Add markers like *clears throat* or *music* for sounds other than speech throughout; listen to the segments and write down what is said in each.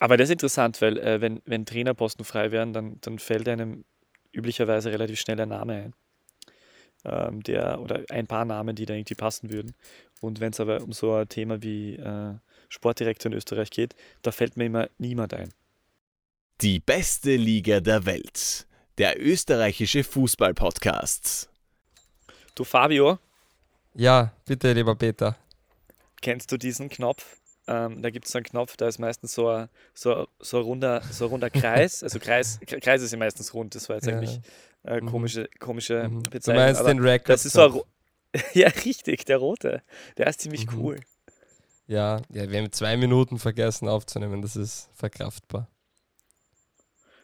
Aber das ist interessant, weil äh, wenn, wenn Trainerposten frei wären, dann, dann fällt einem üblicherweise relativ schnell ein Name ein. Ähm, der, oder ein paar Namen, die da irgendwie passen würden. Und wenn es aber um so ein Thema wie äh, Sportdirektor in Österreich geht, da fällt mir immer niemand ein. Die beste Liga der Welt. Der österreichische Fußball-Podcast. Du Fabio, Ja, bitte, lieber Peter. kennst du diesen Knopf? Ähm, da gibt es so einen Knopf, da ist meistens so ein, so, so ein, runder, so ein runder Kreis. Also Kreis, Kreise sind meistens rund, das war jetzt Ja. eigentlich äh, Mhm. komische, komische Mhm. Du Bezeichnung. meinst aber den Record. das ist so *laughs* Ja, richtig, der rote. Der ist ziemlich Mhm. cool. Ja, ja, wir haben zwei Minuten vergessen aufzunehmen. Das ist verkraftbar.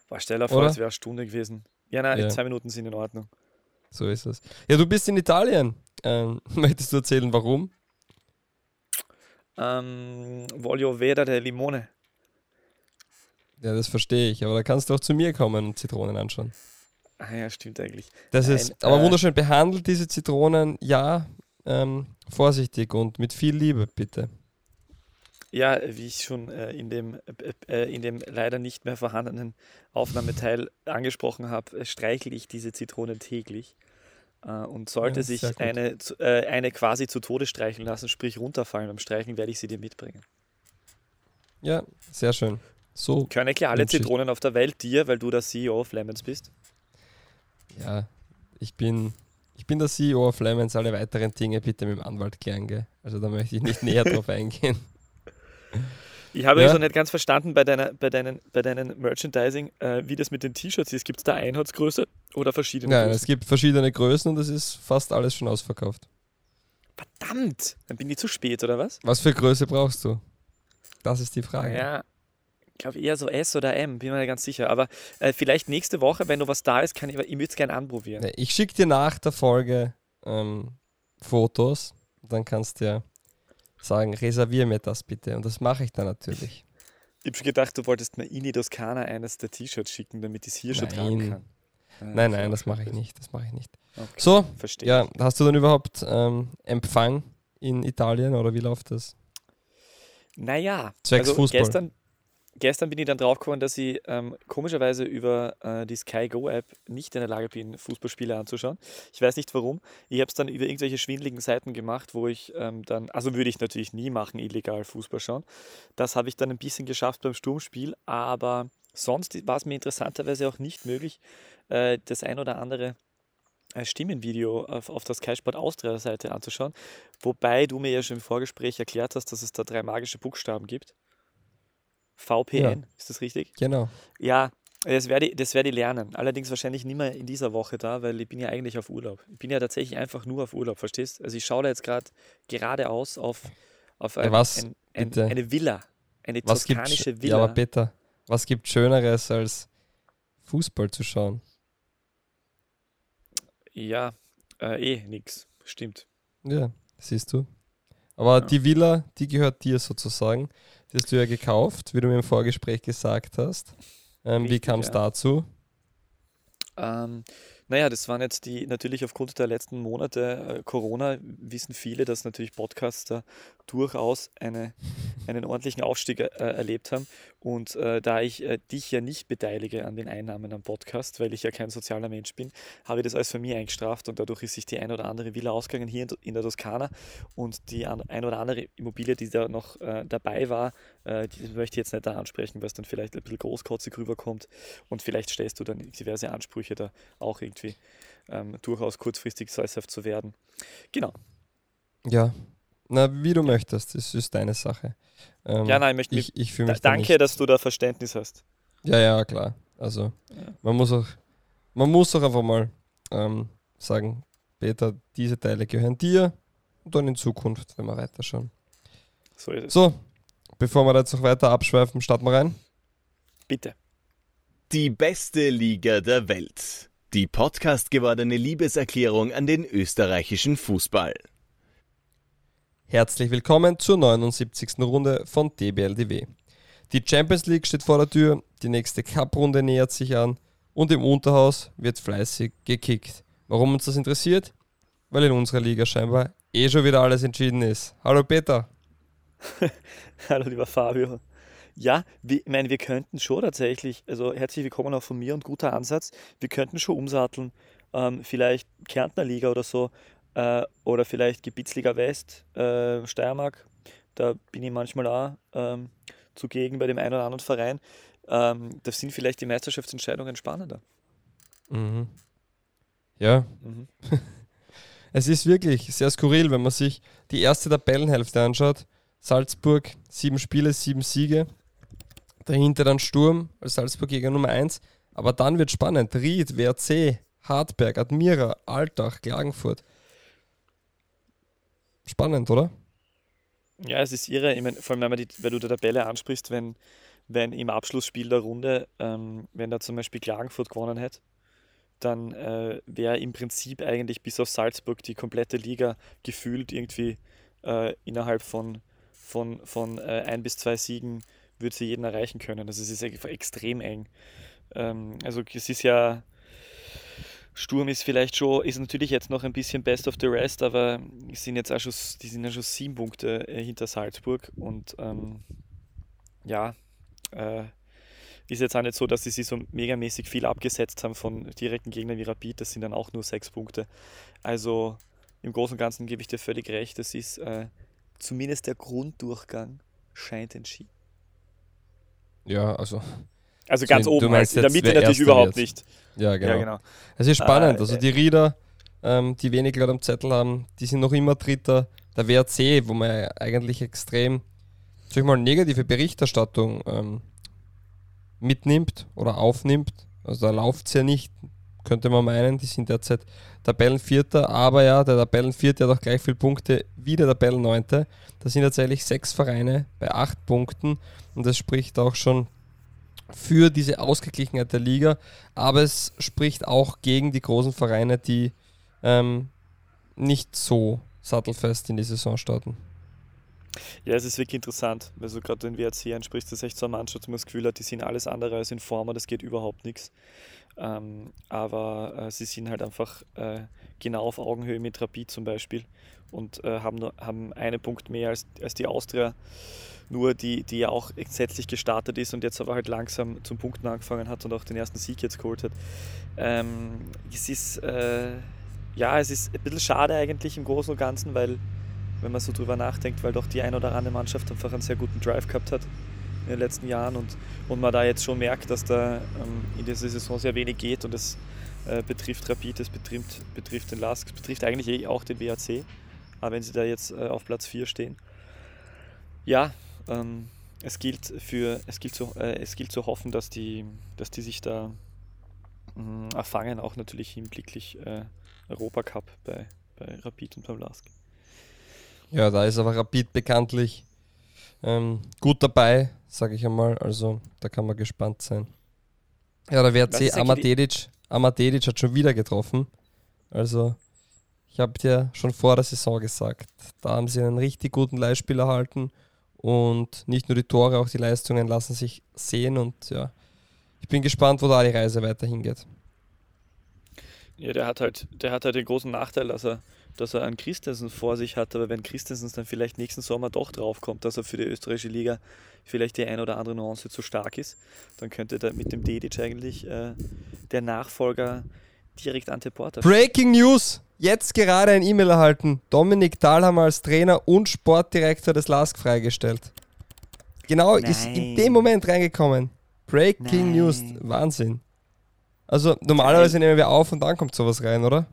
Boah, stell dir vor, es wäre eine Stunde gewesen. Ja, nein, Ja. zwei Minuten sind in Ordnung. So ist es. Ja, du bist in Italien. Ähm, *laughs* möchtest du erzählen, warum? Ähm, voglio vedere der Limone. Ja, das verstehe ich. Aber da kannst du auch zu mir kommen und Zitronen anschauen. Ah ja, stimmt eigentlich. Das Nein, ist aber äh, wunderschön behandelt, diese Zitronen. Ja, ähm, vorsichtig und mit viel Liebe, bitte. Ja, wie ich schon äh, in, dem, äh, äh, in dem leider nicht mehr vorhandenen Aufnahmeteil angesprochen habe, äh, streichle ich diese Zitrone täglich. Äh, und sollte Ja, sich eine, äh, eine quasi zu Tode streicheln lassen, sprich runterfallen beim Streicheln, werde ich sie dir mitbringen. Ja, sehr schön. So, Können eigentlich alle ich- Zitronen auf der Welt dir, weil du der CEO of Lemons bist? ja, ich bin, ich bin der CEO of Lemons. Alle weiteren Dinge bitte mit dem Anwalt klären, gell? Also da möchte ich nicht näher drauf *laughs* eingehen. Ich habe Ja. noch nicht ganz verstanden bei, deiner, bei, deinen, bei deinen Merchandising, äh, wie das mit den T-Shirts ist. Gibt es da Einheitsgröße oder verschiedene Nein, Größen? es gibt verschiedene Größen und es ist fast alles schon ausverkauft. Verdammt! Dann bin ich zu spät, oder was? Was für Größe brauchst du? Das ist die Frage. Ja, ich glaube eher so S oder M, bin mir nicht ganz sicher. Aber äh, vielleicht nächste Woche, wenn noch was da ist, kann ich, ich würde es gerne anprobieren. Ich schicke dir nach der Folge ähm, Fotos. Dann kannst du ja sagen, reservier mir das bitte. Und das mache ich dann natürlich. Ich habe schon gedacht, du wolltest mir in die Toskana eines der T-Shirts schicken, damit ich es hier schon tragen Nein. kann. Äh, Nein, nein, das mache ich nicht. Das mache ich nicht. Okay, So, Verstehe. ja, hast du dann überhaupt ähm, Empfang in Italien oder wie läuft das? Naja, Zwecks also Fußball. gestern, gestern bin ich dann draufgekommen, dass ich ähm, komischerweise über äh, die Sky Go App nicht in der Lage bin, Fußballspiele anzuschauen. Ich weiß nicht warum. Ich habe es dann über irgendwelche schwindeligen Seiten gemacht, wo ich ähm, dann, also würde ich natürlich nie machen, illegal Fußball schauen. Das habe ich dann ein bisschen geschafft beim Sturmspiel, aber sonst war es mir interessanterweise auch nicht möglich, äh, das ein oder andere äh, Stimmenvideo auf, auf der Sky Sport Austria Seite anzuschauen. Wobei du mir ja schon im Vorgespräch erklärt hast, dass es da drei magische Buchstaben gibt. VPN, ist das richtig? Genau. Ja, das werde ich, das werde ich lernen. Allerdings wahrscheinlich nicht mehr in dieser Woche da, weil ich bin ja eigentlich auf Urlaub. Ich bin ja tatsächlich einfach nur auf Urlaub, verstehst? Also ich schaue da jetzt gerade geradeaus auf, auf ein, was, ein, ein, eine Villa. Eine Was gibt toskanische ja, Villa. aber Peter, was gibt Schöneres als Fußball zu schauen? ja, äh, eh, nix. Stimmt. Ja, siehst du. Aber Ja. die Villa, die gehört dir sozusagen. Die hast du ja gekauft, wie du mir im Vorgespräch gesagt hast. Ähm, wie Richtig, kam es ja. dazu? Ähm, naja, das waren jetzt die, natürlich aufgrund der letzten Monate äh, Corona, wissen viele, dass natürlich Podcasts da durchaus eine, einen ordentlichen Aufstieg äh, erlebt haben. Und äh, da ich äh, dich ja nicht beteilige an den Einnahmen am Podcast, weil ich ja kein sozialer Mensch bin, habe ich das alles für mich eingestraft und dadurch ist sich die ein oder andere Villa ausgegangen hier in, in der Toskana und die an, ein oder andere Immobilie, die da noch äh, dabei war, äh, die möchte ich jetzt nicht da ansprechen, weil es dann vielleicht ein bisschen großkotzig rüberkommt und vielleicht stellst du dann diverse Ansprüche da auch irgendwie ähm, durchaus kurzfristig sesshaft zu werden. Genau. Ja, na, wie du möchtest, das ist deine Sache. Ähm, Ja, nein, ich möchte mich. ich, ich fühle Da, mich da danke, nicht. dass du da Verständnis hast. Ja, ja, klar. Also, Ja. man muss auch, man muss auch einfach mal ähm, sagen, Peter, diese Teile gehören dir und dann in Zukunft, wenn wir weiterschauen. So ist es. So, bevor wir da jetzt noch weiter abschweifen, starten wir rein. Bitte. Die beste Liga der Welt. Die Podcast gewordene Liebeserklärung an den österreichischen Fußball. Herzlich willkommen zur 79. Runde von DBLDW. Die Champions League steht vor der Tür, die nächste Cup-Runde nähert sich an und im Unterhaus wird fleißig gekickt. Warum uns das interessiert? Weil in unserer Liga scheinbar eh schon wieder alles entschieden ist. Hallo Peter. *laughs* Hallo, lieber Fabio. Ja, ich meine, wir könnten schon tatsächlich, also herzlich willkommen auch von mir und guter Ansatz, wir könnten schon umsatteln, ähm, vielleicht Kärntner Liga oder so, äh, oder vielleicht Gebietsliga West, äh, Steiermark, da bin ich manchmal auch ähm, zugegen bei dem einen oder anderen Verein. Ähm, da sind vielleicht die Meisterschaftsentscheidungen spannender. Mhm. Ja. Mhm. *laughs* Es ist wirklich sehr skurril, wenn man sich die erste Tabellenhälfte anschaut. Salzburg, sieben Spiele, sieben Siege. Dahinter dann Sturm als Salzburg-Jäger Nummer 1. Aber dann wird spannend. Ried, WRC, Hartberg, Admira, Altach, Klagenfurt. Spannend, oder? Ja, es ist irre, ich mein, vor allem, wenn, man die, wenn du die Tabelle ansprichst, wenn, wenn im Abschlussspiel der Runde, ähm, wenn da zum Beispiel Klagenfurt gewonnen hätte, dann äh, wäre im Prinzip eigentlich bis auf Salzburg die komplette Liga gefühlt irgendwie äh, innerhalb von, von, von äh, ein bis zwei Siegen würde sie jeden erreichen können. Also es ist extrem eng. Ähm, also es ist ja, Sturm ist vielleicht schon, ist natürlich jetzt noch ein bisschen best of the rest, aber sind jetzt auch schon, die sind ja schon sieben Punkte äh, hinter Salzburg und ähm, ja, äh, ist jetzt auch nicht so, dass sie sich so megamäßig viel abgesetzt haben von direkten Gegnern wie Rapid, das sind dann auch nur sechs Punkte. Also im Großen und Ganzen gebe ich dir völlig recht, das ist äh, zumindest der Grunddurchgang scheint entschieden. Ja, also. Also ganz oben, meinst in der jetzt, Mitte natürlich überhaupt wird. nicht. Ja, genau. Ja, genau. Es ist spannend. Äh, also äh. die Rieder, ähm, die wenig gerade am Zettel haben, die sind noch immer Dritter. Der WRC, wo man eigentlich extrem, sag ich mal, negative Berichterstattung ähm, mitnimmt oder aufnimmt. Also da läuft es ja nicht, könnte man meinen. Die sind derzeit Tabellenvierter, aber ja, der Tabellenvierte hat auch gleich viele Punkte wie der Tabellenneunte. Da sind tatsächlich sechs Vereine bei acht Punkten und das spricht auch schon für diese Ausgeglichenheit der Liga, aber es spricht auch gegen die großen Vereine, die ähm, nicht so sattelfest in die Saison starten. Ja, es ist wirklich interessant, weil du gerade den WRC ansprichst, das ist echt so eine Mannschaft, wo man das Gefühl hat, die sind alles andere als in Form, das geht überhaupt nichts. Ähm, aber äh, sie sind halt einfach äh, genau auf Augenhöhe mit Rapid zum Beispiel und äh, haben, nur, haben einen Punkt mehr als, als die Austria, nur die, die ja auch entsetzlich gestartet ist und jetzt aber halt langsam zum Punkten angefangen hat und auch den ersten Sieg jetzt geholt hat. Ähm, es ist, äh, ja, es ist ein bisschen schade eigentlich im Großen und Ganzen, weil wenn man so drüber nachdenkt, weil doch die ein oder andere Mannschaft einfach einen sehr guten Drive gehabt hat in den letzten Jahren und, und man da jetzt schon merkt, dass da ähm, in dieser Saison sehr wenig geht und es äh, betrifft Rapid, es betrifft, betrifft den Lask, es betrifft eigentlich eh auch den WAC, aber wenn sie da jetzt äh, auf Platz 4 stehen. Ja, ähm, es gilt für es gilt zu, äh, es gilt zu hoffen, dass die, dass die sich da mh, erfangen, auch natürlich hinblicklich äh, Europacup bei, bei Rapid und beim Lask. Ja, da ist aber Rapid bekanntlich ähm, gut dabei, sage ich einmal. Also da kann man gespannt sein. Ja, der WRC eigentlich Amadedic, Amadedic hat schon wieder getroffen. Also ich habe dir schon vor der Saison gesagt, da haben sie einen richtig guten Leihspiel erhalten und nicht nur die Tore, auch die Leistungen lassen sich sehen und ja, ich bin gespannt, wo da die Reise weiterhin geht. Ja, der hat halt, der hat halt den großen Nachteil, dass er, dass er einen Christensen vor sich hat, aber wenn Christensen dann vielleicht nächsten Sommer doch draufkommt, dass er für die österreichische Liga vielleicht die ein oder andere Nuance zu stark ist, dann könnte da mit dem Dedic eigentlich äh, der Nachfolger direkt Ante Porter Breaking News! Jetzt gerade ein E-Mail erhalten. Dominik Dahlhammer als Trainer und Sportdirektor des LASK freigestellt. Genau, ist in Nein. dem Moment reingekommen. Breaking Nein. News. Wahnsinn. Also normalerweise nehmen wir auf und dann kommt sowas rein, oder?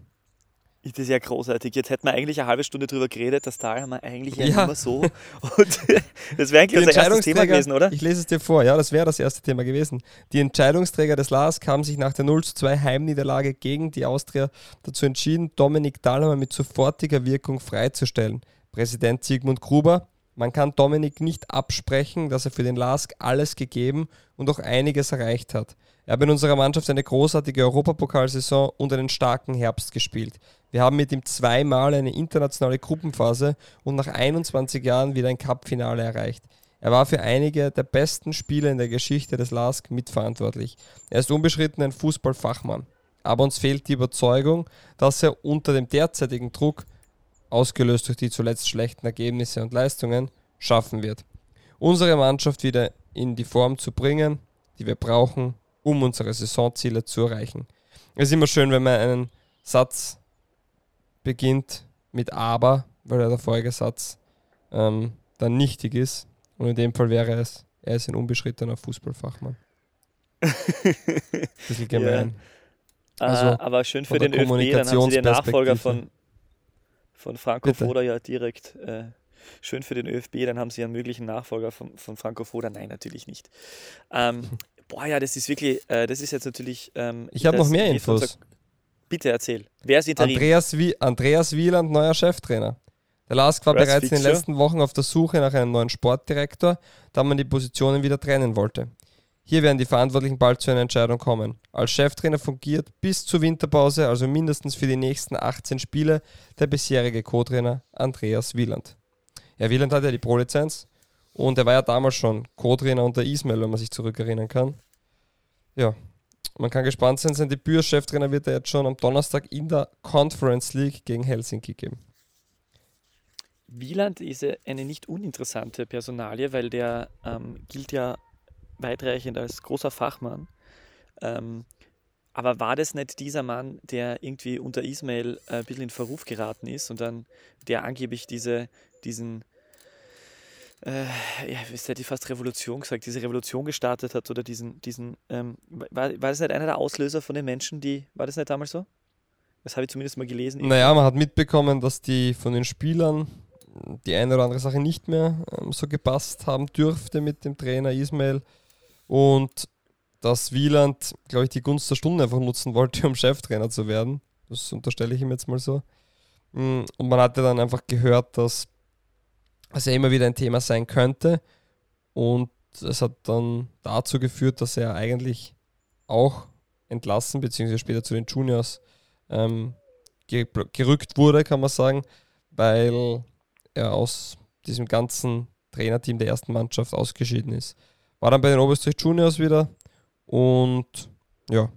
Das ist ja großartig. Jetzt hätten wir eigentlich eine halbe Stunde drüber geredet, das Tal haben wir eigentlich ja, Ja. immer so. Und *laughs* das wäre eigentlich unser erstes Thema gewesen, oder? Ich lese es dir vor, ja, das wäre das erste Thema gewesen. Die Entscheidungsträger des LASK haben sich nach der 0 zu 2 Heimniederlage gegen die Austria dazu entschieden, Dominik Dahlhammer mit sofortiger Wirkung freizustellen. Präsident Sigmund Gruber, man kann Dominik nicht absprechen, dass er für den LASK alles gegeben und auch einiges erreicht hat. Er hat in unserer Mannschaft eine großartige Europapokalsaison und einen starken Herbst gespielt. Wir haben mit ihm zweimal eine internationale Gruppenphase und nach 21 Jahren wieder ein Cup-Finale erreicht. Er war für einige der besten Spieler in der Geschichte des LASK mitverantwortlich. Er ist unbeschritten ein Fußballfachmann. Aber uns fehlt die Überzeugung, dass er unter dem derzeitigen Druck, ausgelöst durch die zuletzt schlechten Ergebnisse und Leistungen, schaffen wird. Unsere Mannschaft wieder in die Form zu bringen, die wir brauchen, um unsere Saisonziele zu erreichen. Es ist immer schön, wenn man einen Satz beginnt mit aber, weil der Folgesatz ähm, dann nichtig ist. Und in dem Fall wäre es, er ist ein unbeschrittener Fußballfachmann. *laughs* Bisschen gemein. Ja. Also, uh, aber schön für den ÖFB, dann haben sie den Nachfolger von, von Franco Bitte. Foda ja direkt. Äh, schön für den ÖFB, dann haben sie einen möglichen Nachfolger von, von Franco Foda. Nein, natürlich nicht. Ähm, *laughs* boah, ja, das ist wirklich, äh, das ist jetzt natürlich. Ähm, ich habe noch mehr Infos. Unser, bitte erzähl. Wer ist Interim? Andreas, Wie Andreas Wieland, neuer Cheftrainer. Der Lask war bereits in den letzten Wochen auf der Suche nach einem neuen Sportdirektor, da man die Positionen wieder trennen wollte. Hier werden die Verantwortlichen bald zu einer Entscheidung kommen. Als Cheftrainer fungiert bis zur Winterpause, also mindestens für die nächsten 18 Spiele, der bisherige Co-Trainer Andreas Wieland. Herr Wieland hat ja die Pro-Lizenz und er war ja damals schon Co-Trainer unter Ismail, wenn man sich zurückerinnern kann. Ja, man kann gespannt sein, sein Debüt als Cheftrainer wird er jetzt schon am Donnerstag in der Conference League gegen Helsinki geben. Wieland ist eine nicht uninteressante Personalie, weil der ähm, gilt ja weitreichend als großer Fachmann. Ähm, aber war das nicht dieser Mann, der irgendwie unter Ismail äh, ein bisschen in Verruf geraten ist und dann der angeblich diese, diesen, äh, ja, wie hätte ich fast Revolution gesagt, diese Revolution gestartet hat oder diesen, diesen, ähm, war, war das nicht einer der Auslöser von den Menschen, die, war das nicht damals so? Das habe ich zumindest mal gelesen. Naja, man hat mitbekommen, dass die von den Spielern die eine oder andere Sache nicht mehr ähm, so gepasst haben dürfte mit dem Trainer Ismail und dass Wieland, glaube ich, die Gunst der Stunde einfach nutzen wollte, um Cheftrainer zu werden. Das unterstelle ich ihm jetzt mal so. Mm, und man hatte dann einfach gehört, dass es ja immer wieder ein Thema sein könnte. Und es hat dann dazu geführt, dass er eigentlich auch entlassen, beziehungsweise später zu den Juniors ähm, gerückt wurde, kann man sagen, weil er aus diesem ganzen Trainerteam der ersten Mannschaft ausgeschieden ist. War dann bei den Oberösterreich Juniors wieder und ja,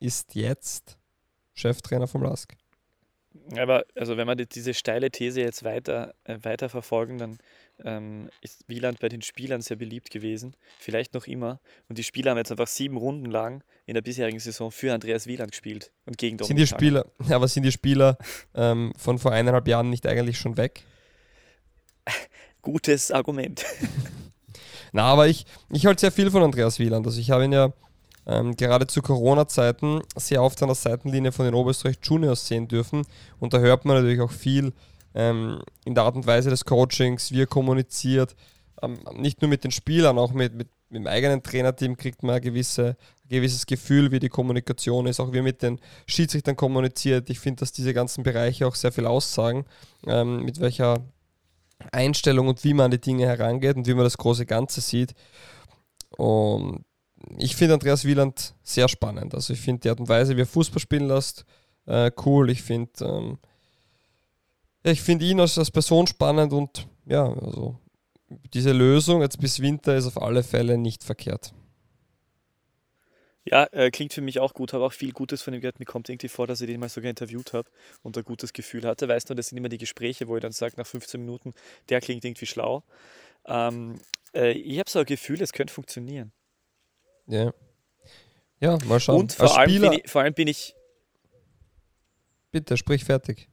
ist jetzt Cheftrainer vom LASK. Aber also wenn wir die, diese steile These jetzt weiter, äh, weiter verfolgen, dann ähm, ist Wieland bei den Spielern sehr beliebt gewesen, vielleicht noch immer. Und die Spieler haben jetzt einfach sieben Runden lang in der bisherigen Saison für Andreas Wieland gespielt und gegen Dominik Sind die Spieler, aber sind die Spieler ähm, von vor eineinhalb Jahren nicht eigentlich schon weg? *laughs* Gutes Argument. *laughs* Na, aber ich, ich halte sehr viel von Andreas Wieland. Also ich habe ihn ja ähm, gerade zu Corona-Zeiten sehr oft an der Seitenlinie von den Oberösterreich Juniors sehen dürfen. Und da hört man natürlich auch viel ähm, in der Art und Weise des Coachings, wie er kommuniziert. Ähm, nicht nur mit den Spielern, auch mit, mit, mit dem eigenen Trainerteam kriegt man ein, gewisse, ein gewisses Gefühl, wie die Kommunikation ist, auch wie er mit den Schiedsrichtern kommuniziert. Ich finde, dass diese ganzen Bereiche auch sehr viel aussagen, ähm, mit welcher Einstellung und wie man an die Dinge herangeht und wie man das große Ganze sieht. Und ich finde Andreas Wieland sehr spannend. Also ich finde die Art und Weise, wie er Fußball spielen lässt, äh, cool. Ich finde ähm, ich ihn als, als Person spannend und ja, also diese Lösung jetzt bis Winter ist auf alle Fälle nicht verkehrt. Ja, äh, klingt für mich auch gut. Habe auch viel Gutes von ihm gehört. Mir kommt irgendwie vor, dass ich den mal sogar interviewt habe und ein gutes Gefühl hatte. Weißt du, das sind immer die Gespräche, wo ich dann sage, nach 15 Minuten, der klingt irgendwie schlau. Ähm, äh, ich habe so ein Gefühl, es könnte funktionieren. Ja. Ja, mal schauen. Und vor, allem bin, ich, vor allem bin ich. Bitte, sprich fertig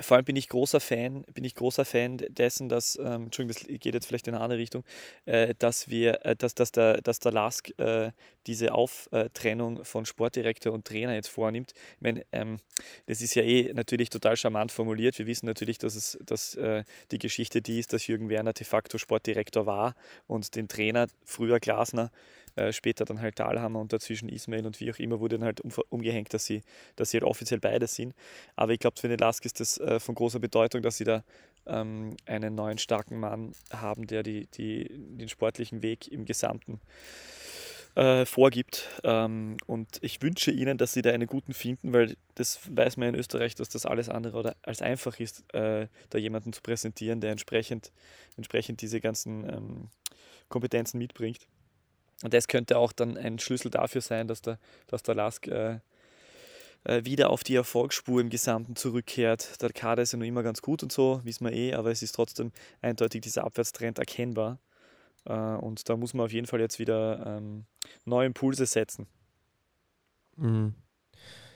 vor allem bin ich großer Fan, bin ich großer Fan dessen, dass, ähm, Entschuldigung, das geht jetzt vielleicht in eine andere Richtung, äh, dass wir, äh, dass, dass der, dass der LASK äh, diese Auftrennung von Sportdirektor und Trainer jetzt vornimmt. Ich meine, ähm, das ist ja eh natürlich total charmant formuliert. Wir wissen natürlich, dass es, dass äh, die Geschichte die ist, dass Jürgen Werner de facto Sportdirektor war und den Trainer, früher Glasner, äh, später dann halt Dahlhammer und dazwischen Ismail und wie auch immer wurde dann halt um, umgehängt, dass sie, dass sie halt offiziell beide sind. Aber ich glaube, für den Lask ist das äh, von großer Bedeutung, dass sie da ähm, einen neuen starken Mann haben, der die, die, den sportlichen Weg im Gesamten äh, vorgibt. Ähm, und ich wünsche ihnen, dass sie da einen guten finden, weil das weiß man in Österreich, dass das alles andere als einfach ist, äh, da jemanden zu präsentieren, der entsprechend, entsprechend diese ganzen ähm, Kompetenzen mitbringt. Und das könnte auch dann ein Schlüssel dafür sein, dass der, dass der Lask äh, äh, wieder auf die Erfolgsspur im Gesamten zurückkehrt. Der Kader ist ja noch immer ganz gut und so, wissen wir eh, aber es ist trotzdem eindeutig dieser Abwärtstrend erkennbar. Äh, und da muss man auf jeden Fall jetzt wieder ähm, neue Impulse setzen. Mhm.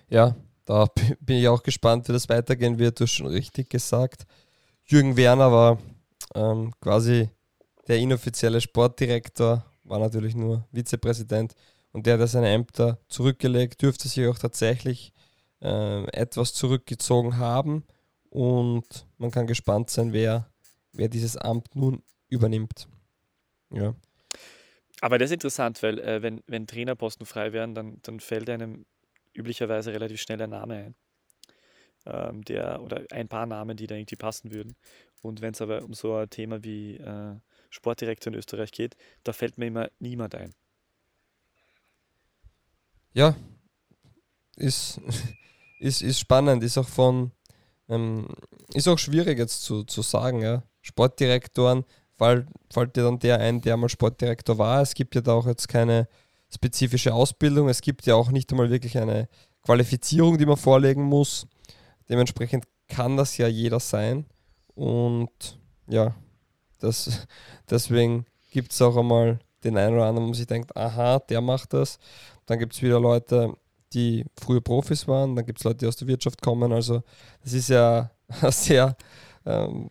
Ja, da bin ich auch gespannt, wie das weitergehen wird. Du hast schon richtig gesagt. Jürgen Werner war ähm, quasi der inoffizielle Sportdirektor, war natürlich nur Vizepräsident und der, der seine Ämter zurückgelegt, dürfte sich auch tatsächlich äh, etwas zurückgezogen haben und man kann gespannt sein, wer, wer dieses Amt nun übernimmt. Ja. Aber das ist interessant, weil äh, wenn, wenn Trainerposten frei werden, dann, dann fällt einem üblicherweise relativ schnell ein Name ein. Ähm, der, oder ein paar Namen, die da irgendwie passen würden. Und wenn es aber um so ein Thema wie äh, Sportdirektor in Österreich geht, da fällt mir immer niemand ein. Ja, ist, *laughs* ist, ist spannend, ist auch von, ähm, ist auch schwierig jetzt zu, zu sagen, ja. Sportdirektoren, fall, fällt dir dann der ein, der mal Sportdirektor war. Es gibt ja da auch jetzt keine spezifische Ausbildung. Es gibt ja auch nicht einmal wirklich eine Qualifizierung, die man vorlegen muss. Dementsprechend kann das ja jeder sein. Und ja, das, deswegen gibt es auch einmal den einen oder anderen, wo man sich denkt, aha, der macht das. Dann gibt es wieder Leute, die früher Profis waren, dann gibt es Leute, die aus der Wirtschaft kommen. Also das ist ja *laughs* ein sehr ähm,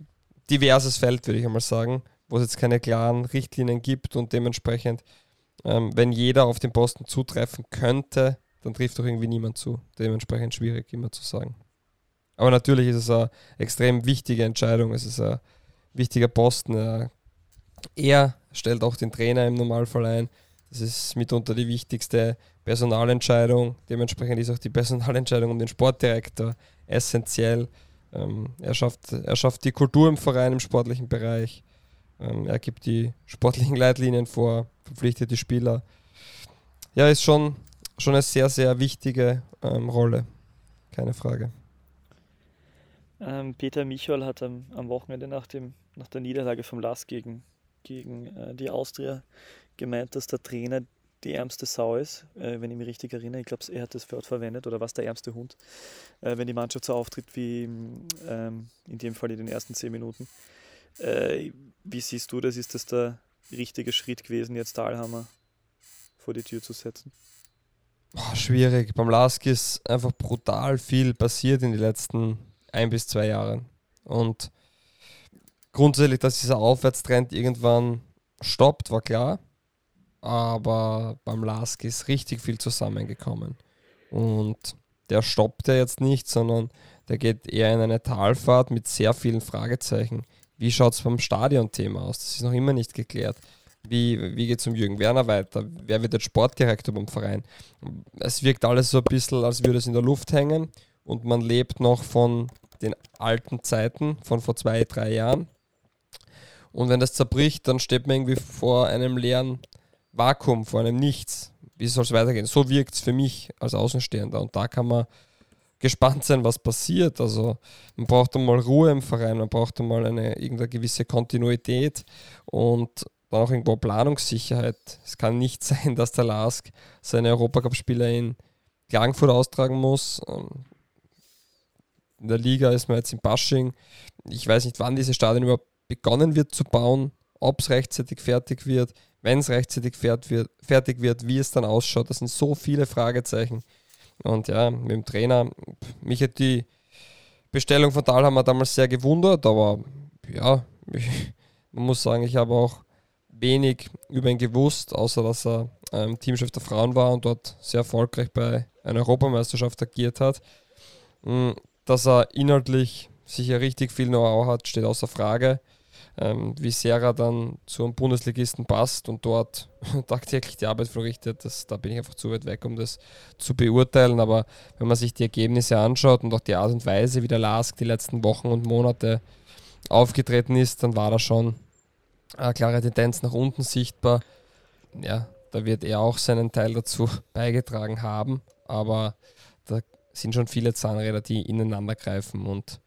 diverses Feld, würde ich einmal sagen, wo es jetzt keine klaren Richtlinien gibt und dementsprechend ähm, wenn jeder auf den Posten zutreffen könnte, dann trifft doch irgendwie niemand zu. Dementsprechend schwierig immer zu sagen. Aber natürlich ist es eine extrem wichtige Entscheidung. Es ist ein wichtiger Posten. Er stellt auch den Trainer im Normalfall ein. Das ist mitunter die wichtigste Personalentscheidung. Dementsprechend ist auch die Personalentscheidung um den Sportdirektor essentiell. Ähm, er, schafft, er schafft die Kultur im Verein im sportlichen Bereich. Ähm, er gibt die sportlichen Leitlinien vor, verpflichtet die Spieler. Ja, ist schon, schon eine sehr, sehr wichtige ähm, Rolle. Keine Frage. Ähm, Peter Michol hat am, am, Wochenende nach, dem, nach der Niederlage vom LAS gegen, gegen äh, die Austria gemeint, dass der Trainer die ärmste Sau ist, äh, wenn ich mich richtig erinnere. Ich glaube, er hat das Wort verwendet oder was der ärmste Hund, äh, wenn die Mannschaft so auftritt wie ähm, in dem Fall in den ersten zehn Minuten. Äh, wie siehst du das? Ist das der richtige Schritt gewesen, jetzt Dahlhammer vor die Tür zu setzen? Oh, schwierig. Beim Lask ist einfach brutal viel passiert in den letzten ein bis zwei Jahren. Und grundsätzlich, dass dieser Aufwärtstrend irgendwann stoppt, war klar. Aber beim Lask ist richtig viel zusammengekommen. Und der stoppt ja jetzt nicht, sondern der geht eher in eine Talfahrt mit sehr vielen Fragezeichen. Wie schaut es beim Stadionthema aus? Das ist noch immer nicht geklärt. Wie, wie geht es um Jürgen Werner weiter? Wer wird jetzt Sportdirektor beim Verein? Es wirkt alles so ein bisschen, als würde es in der Luft hängen und man lebt noch von den alten Zeiten, von vor zwei, drei Jahren. Und wenn das zerbricht, dann steht man irgendwie vor einem leeren Vakuum, vor einem Nichts. Wie soll es weitergehen? So wirkt es für mich als Außenstehender. Und da kann man gespannt sein, was passiert. Also man braucht einmal Ruhe im Verein, man braucht einmal eine irgendeine gewisse Kontinuität und dann auch irgendwo Planungssicherheit. Es kann nicht *laughs* sein, dass der Lask seine Europacup-Spieler in Klagenfurt austragen muss. In der Liga ist man jetzt in Basching. Ich weiß nicht, wann dieses Stadion überhaupt begonnen wird zu bauen, ob es rechtzeitig fertig wird, wenn es rechtzeitig fertig wird, wie es dann ausschaut. Das sind so viele Fragezeichen. Und ja, mit dem Trainer, mich hat die Bestellung von Dahlhammer damals sehr gewundert, aber ja, ich, *laughs* man muss sagen, ich habe auch wenig über ihn gewusst, außer dass er ähm, Teamchef der Frauen war und dort sehr erfolgreich bei einer Europameisterschaft agiert hat. Mm, dass er inhaltlich sicher richtig viel Know-how hat, steht außer Frage ähm, wie sehr er dann zum Bundesligisten passt und dort *laughs* tagtäglich die Arbeit verrichtet, das, da bin ich einfach zu weit weg, um das zu beurteilen. Aber wenn man sich die Ergebnisse anschaut und auch die Art und Weise, wie der Lask die letzten Wochen und Monate aufgetreten ist, dann war da schon eine klare Tendenz nach unten sichtbar. Ja, da wird er auch seinen Teil dazu *laughs* beigetragen haben, aber da sind schon viele Zahnräder, die ineinander greifen und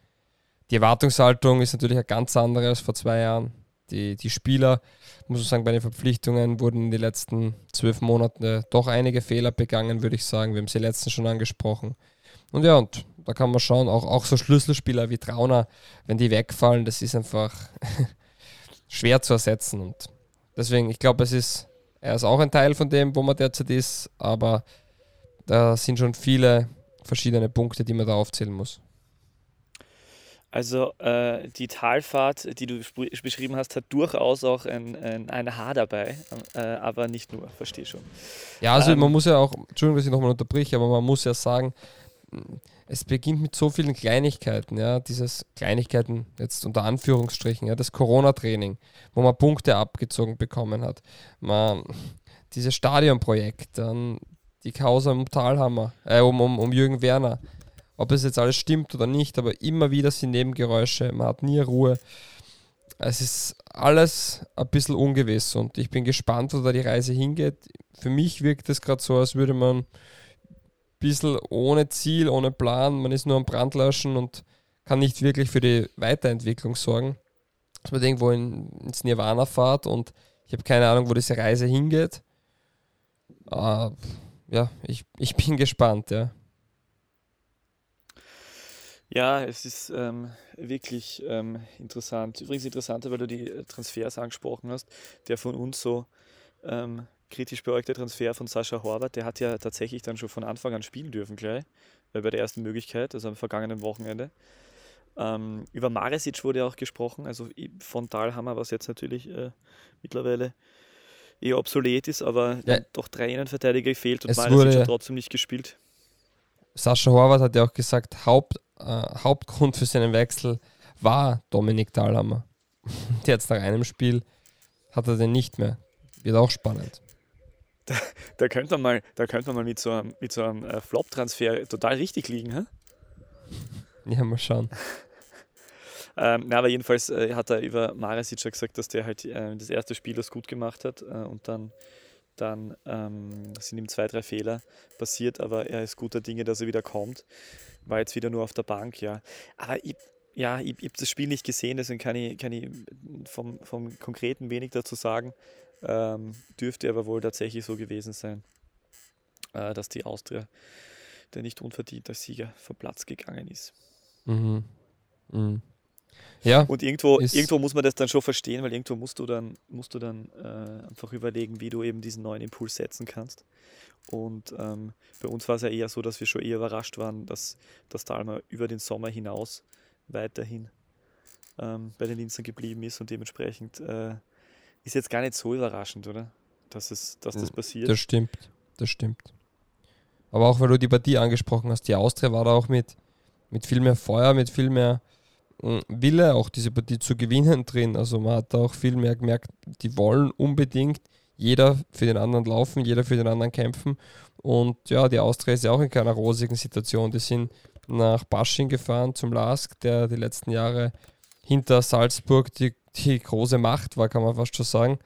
die Erwartungshaltung ist natürlich eine ganz andere als vor zwei Jahren. Die, die Spieler, muss man sagen, bei den Verpflichtungen wurden in den letzten zwölf Monaten doch einige Fehler begangen, würde ich sagen. Wir haben sie letztens schon angesprochen. Und ja, und da kann man schauen, auch, auch so Schlüsselspieler wie Trauner, wenn die wegfallen, das ist einfach *laughs* schwer zu ersetzen. Und deswegen, ich glaube, es ist, er ist auch ein Teil von dem, wo man derzeit ist, aber da sind schon viele verschiedene Punkte, die man da aufzählen muss. Also äh, die Talfahrt, die du beschrieben hast, hat durchaus auch ein, ein, ein Haar dabei, äh, aber nicht nur, verstehe schon. Ja, also ähm, man muss ja auch, Entschuldigung, dass ich nochmal unterbrich, aber man muss ja sagen, es beginnt mit so vielen Kleinigkeiten, ja, dieses Kleinigkeiten jetzt unter Anführungsstrichen, ja, das Corona-Training, wo man Punkte abgezogen bekommen hat, man, dieses Stadionprojekt, dann die Causa um Talhammer, äh, um, um, um Jürgen Werner, ob es jetzt alles stimmt oder nicht, aber immer wieder sind Nebengeräusche, man hat nie Ruhe. Es ist alles ein bisschen ungewiss und ich bin gespannt, wo da die Reise hingeht. Für mich wirkt es gerade so, als würde man ein bisschen ohne Ziel, ohne Plan, man ist nur am Brand löschen und kann nicht wirklich für die Weiterentwicklung sorgen. Dass man irgendwo in, ins Nirvana fahrt und ich habe keine Ahnung, wo diese Reise hingeht. Uh, ja, ich, ich bin *laughs* gespannt, ja. Ja, es ist ähm, wirklich ähm, interessant. Übrigens interessanter, weil du die äh, Transfers angesprochen hast. Der von uns so ähm, kritisch beäugte Transfer von Sascha Horvath, der hat ja tatsächlich dann schon von Anfang an spielen dürfen gleich, äh, bei der ersten Möglichkeit, also am vergangenen Wochenende. Ähm, über Maresic wurde auch gesprochen, also von Talhammer, was jetzt natürlich äh, mittlerweile eher obsolet ist, aber ja. doch drei Innenverteidiger gefehlt und Maresic hat trotzdem nicht gespielt. Sascha Horvath hat ja auch gesagt, Haupt, äh, Hauptgrund für seinen Wechsel war Dominik Dahlhammer. *laughs* Jetzt nach einem Spiel hat er den nicht mehr. Wird auch spannend. Da, da könnte man mal, da könnte man mal mit so einem, mit so einem äh, Flop-Transfer total richtig liegen, hä? Ja, mal schauen. *laughs* ähm, na, aber jedenfalls äh, hat er über Maresic gesagt, dass der halt äh, das erste Spiel das gut gemacht hat äh, und dann dann ähm, sind ihm zwei, drei Fehler passiert, aber er ist guter Dinge, dass er wieder kommt. War jetzt wieder nur auf der Bank, ja. Aber ich, ja, ich, ich habe das Spiel nicht gesehen, deswegen kann ich, kann ich vom, vom Konkreten wenig dazu sagen. Ähm, dürfte aber wohl tatsächlich so gewesen sein, äh, dass die Austria der nicht unverdienter Sieger vom Platz gegangen ist. Mhm. Mhm. Ja, und irgendwo, irgendwo muss man das dann schon verstehen, weil irgendwo musst du dann, musst du dann äh, einfach überlegen, wie du eben diesen neuen Impuls setzen kannst. Und ähm, bei uns war es ja eher so, dass wir schon eher überrascht waren, dass das Dalma über den Sommer hinaus weiterhin ähm, bei den Linzern geblieben ist und dementsprechend äh, ist jetzt gar nicht so überraschend, oder? Dass, es, dass das passiert. Das stimmt, das stimmt. Aber auch weil du die Partie angesprochen hast, die Austria war da auch mit, mit viel mehr Feuer, mit viel mehr Wille, auch diese Partie zu gewinnen drin. Also man hat auch viel mehr gemerkt, die wollen unbedingt jeder für den anderen laufen, jeder für den anderen kämpfen. Und ja, die Austria ist ja auch in keiner rosigen Situation. Die sind nach Basching gefahren zum Lask, der die letzten Jahre hinter Salzburg die, die große Macht war, kann man fast schon sagen,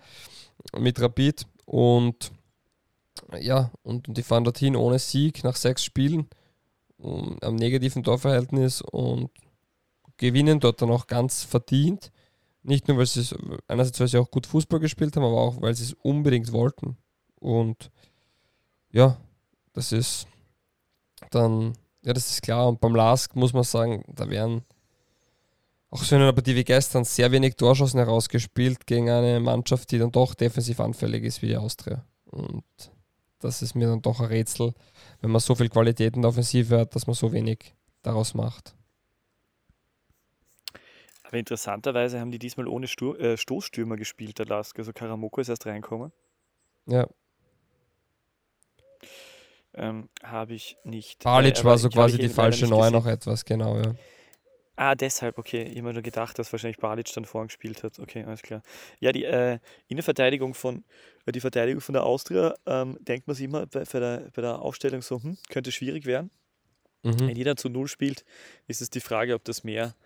mit Rapid. Und ja, und, und die fahren dorthin ohne Sieg nach sechs Spielen um, am negativen Torverhältnis und gewinnen dort dann auch ganz verdient. Nicht nur, weil sie einerseits, weil sie auch gut Fußball gespielt haben, aber auch, weil sie es unbedingt wollten. Und ja, das ist dann, ja, das ist klar. Und beim Lask muss man sagen, da werden auch so in einer Partie wie gestern sehr wenig Torschancen herausgespielt gegen eine Mannschaft, die dann doch defensiv anfällig ist wie die Austria. Und das ist mir dann doch ein Rätsel, wenn man so viel Qualität in der Offensive hat, dass man so wenig daraus macht. Aber interessanterweise haben die diesmal ohne Stur äh, Stoßstürmer gespielt, der Lask. Also Karamoko ist erst reinkommen. Ja. Ähm, Habe ich nicht. Balic äh, war so quasi die falsche Neue noch etwas, genau, ja. Ah, deshalb, okay. Ich habe mir nur gedacht, dass wahrscheinlich Balic dann vorhin gespielt hat. Okay, alles klar. Ja, die äh, Innenverteidigung von, äh, die Verteidigung von der Austria, ähm, denkt man sich immer bei, bei, der, bei der Aufstellung so, hm, könnte schwierig werden. Mhm. Wenn jeder zu Null spielt, ist es die Frage, ob das mehr äh,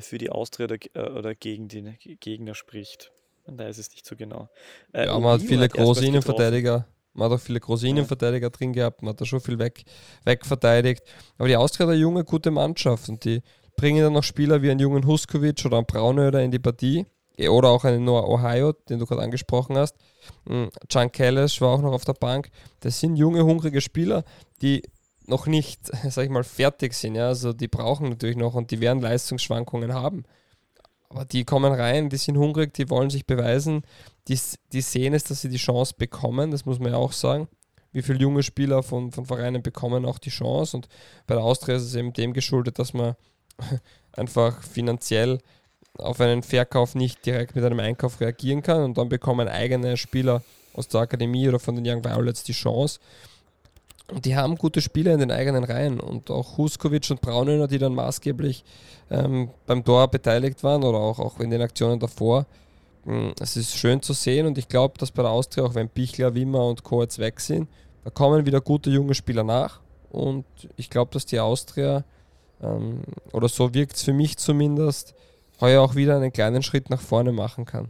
für die Austria oder, äh, oder, gegen den Gegner spricht. Man weiß es nicht so genau. Äh, ja, man hat viele hat große Innenverteidiger. Man hat auch viele große Innenverteidiger drin gehabt, man hat da schon viel weg, wegverteidigt. Aber die Austria hat eine junge, gute Mannschaft und die bringen dann noch Spieler wie einen jungen Huskovic oder einen Braunöder in die Partie. Eh, oder auch einen Noah Ohio, den du gerade angesprochen hast. Hm, Kellis war auch noch auf der Bank. Das sind junge, hungrige Spieler, die noch nicht, *laughs* sag ich mal, fertig sind. Ja? Also die brauchen natürlich noch und die werden Leistungsschwankungen haben. Aber die kommen rein, die sind hungrig, die wollen sich beweisen, die, die sehen es, dass sie die Chance bekommen, das muss man ja auch sagen. Wie viele junge Spieler von, von Vereinen bekommen auch die Chance und bei der Austria ist es eben dem geschuldet, dass man *laughs* einfach finanziell auf einen Verkauf nicht direkt mit einem Einkauf reagieren kann und dann bekommen eigene Spieler aus der Akademie oder von den Young Violets die Chance. Und die haben gute Spieler in den eigenen Reihen und auch Huskovic und Braunöner, die dann maßgeblich ähm, beim Tor beteiligt waren oder auch, auch in den Aktionen davor. Hm, es ist schön zu sehen und ich glaube, dass bei der Austria, auch wenn Bichler, Wimmer und Co. jetzt weg sind, da kommen wieder gute junge Spieler nach und ich glaube, dass die Austria, ähm, oder so wirkt es für mich zumindest, heuer auch wieder einen kleinen Schritt nach vorne machen kann.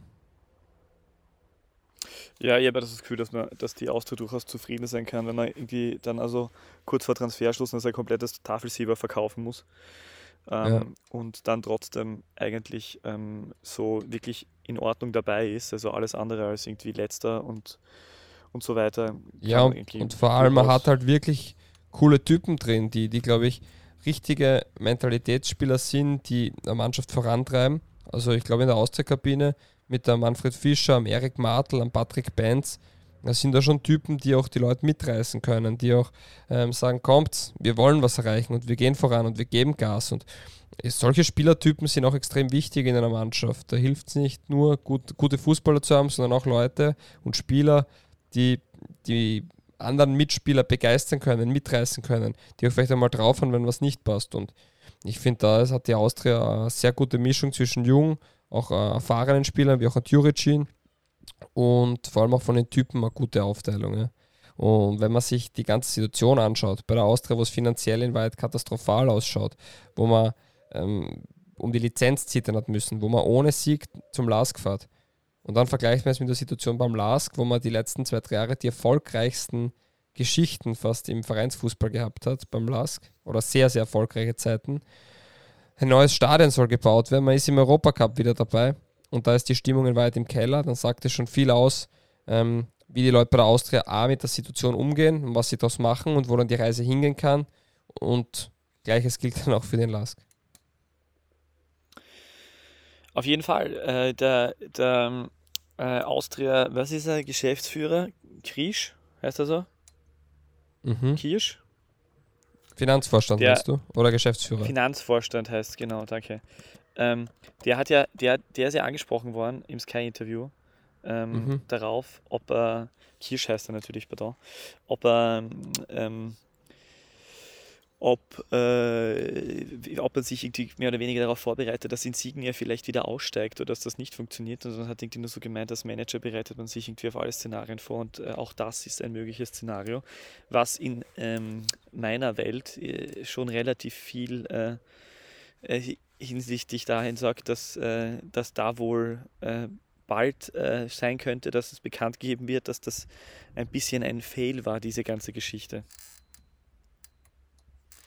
Ja, ich habe das Gefühl, dass, man, dass die Austria durchaus zufrieden sein kann, wenn man irgendwie dann also kurz vor Transferschluss sein komplettes Tafelsilber verkaufen muss. Ähm, ja. Und dann trotzdem eigentlich ähm, so wirklich in Ordnung dabei ist. Also alles andere als irgendwie letzter und, und so weiter. Ja, und, und vor allem, man hat halt wirklich coole Typen drin, die, die glaube ich, richtige Mentalitätsspieler sind, die eine Mannschaft vorantreiben. Also ich glaube in der Austria-Kabine mit der Manfred Fischer, am Erik Martel, am Patrick Benz. Das sind da schon Typen, die auch die Leute mitreißen können, die auch ähm, sagen, kommt, wir wollen was erreichen und wir gehen voran und wir geben Gas. Und solche Spielertypen sind auch extrem wichtig in einer Mannschaft. Da hilft es nicht nur, gut, gute Fußballer zu haben, sondern auch Leute und Spieler, die die anderen Mitspieler begeistern können, mitreißen können, die auch vielleicht einmal drauf haben, wenn was nicht passt. Und ich finde, da hat die Austria eine sehr gute Mischung zwischen jung auch äh, erfahrenen Spielern, wie auch ein Juricin und vor allem auch von den Typen eine gute Aufteilung. Ja. Und wenn man sich die ganze Situation anschaut, bei der Austria, wo es finanziell in weit katastrophal ausschaut, wo man ähm, um die Lizenz zittern hat müssen, wo man ohne Sieg zum LASK fährt. Und dann vergleicht man es mit der Situation beim LASK, wo man die letzten zwei, drei Jahre die erfolgreichsten Geschichten fast im Vereinsfußball gehabt hat, beim LASK, oder sehr, sehr erfolgreiche Zeiten ein neues Stadion soll gebaut werden. Man ist im Europacup wieder dabei und da ist die Stimmung in weit im Keller. Dann sagt es schon viel aus, ähm, wie die Leute bei der Austria A mit der Situation umgehen und was sie daraus machen und wo dann die Reise hingehen kann. Und gleiches gilt dann auch für den Lask. Auf jeden Fall. Äh, der der äh, Austria, was ist er, Geschäftsführer? Kriesch, heißt er so? Mhm. Kirsch? Finanzvorstand der, meinst du? Oder Geschäftsführer? Finanzvorstand heißt genau, danke. Ähm, der hat ja, der, der ist ja angesprochen worden im Sky-Interview ähm, mhm. darauf, ob er, Kirsch heißt er natürlich, pardon, ob er ähm, ob, äh, ob man sich irgendwie mehr oder weniger darauf vorbereitet, dass Insignia vielleicht wieder aussteigt oder dass das nicht funktioniert. Und man hat irgendwie nur so gemeint, als Manager bereitet man sich irgendwie auf alle Szenarien vor und äh, auch das ist ein mögliches Szenario, was in ähm, meiner Welt äh, schon relativ viel äh, äh, hinsichtlich dahin sagt, dass, äh, dass da wohl bald sein könnte, dass es bekannt gegeben wird, dass das ein bisschen ein Fail war, diese ganze Geschichte.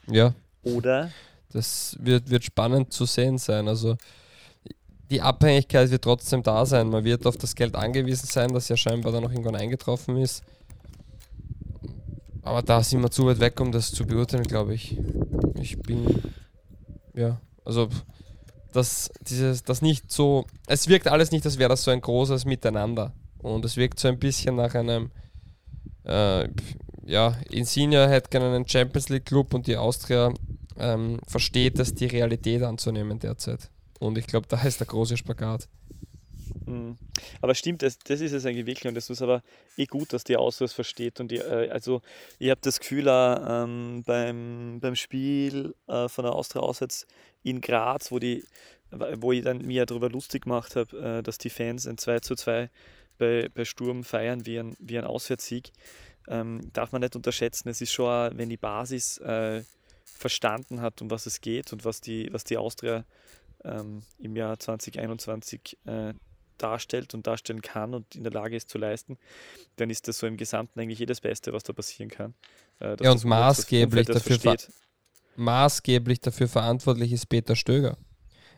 Ja. Oder? Das wird, wird spannend zu sehen sein. Also die Abhängigkeit wird trotzdem da sein. Man wird auf das Geld angewiesen sein, das ja scheinbar dann noch irgendwann eingetroffen ist. Aber da sind wir zu weit weg, um das zu beurteilen, glaube ich. Ich bin. Ja, also das, dieses, das nicht so. Es wirkt alles nicht, als wäre das so ein großes Miteinander. Und es wirkt so ein bisschen nach einem. Äh, ja, Insignia hätte gerne einen Champions League Club und die Austria ähm, versteht es, die Realität anzunehmen derzeit. Und ich glaube, da ist der große Spagat. Mhm. Aber stimmt, das, das ist es eigentlich wirklich und das ist aber eh gut, dass die Austria es versteht. Und die, äh, also ich habe das Gefühl, äh, ähm, beim, beim Spiel äh, von der Austria auswärts in Graz, wo, die, wo ich dann mir darüber lustig gemacht habe, äh, dass die Fans ein 2 zu 2 bei, bei Sturm feiern wie ein, wie ein Auswärtssieg ähm, darf man nicht unterschätzen. Es ist schon, wenn die Basis äh, verstanden hat, um was es geht und was die, was die Austria ähm, im Jahr 2021 äh, darstellt und darstellen kann und in der Lage ist zu leisten, dann ist das so im Gesamten eigentlich jedes Beste, was da passieren kann. Äh, ja, und maßgeblich dafür, maßgeblich dafür verantwortlich ist Peter Stöger.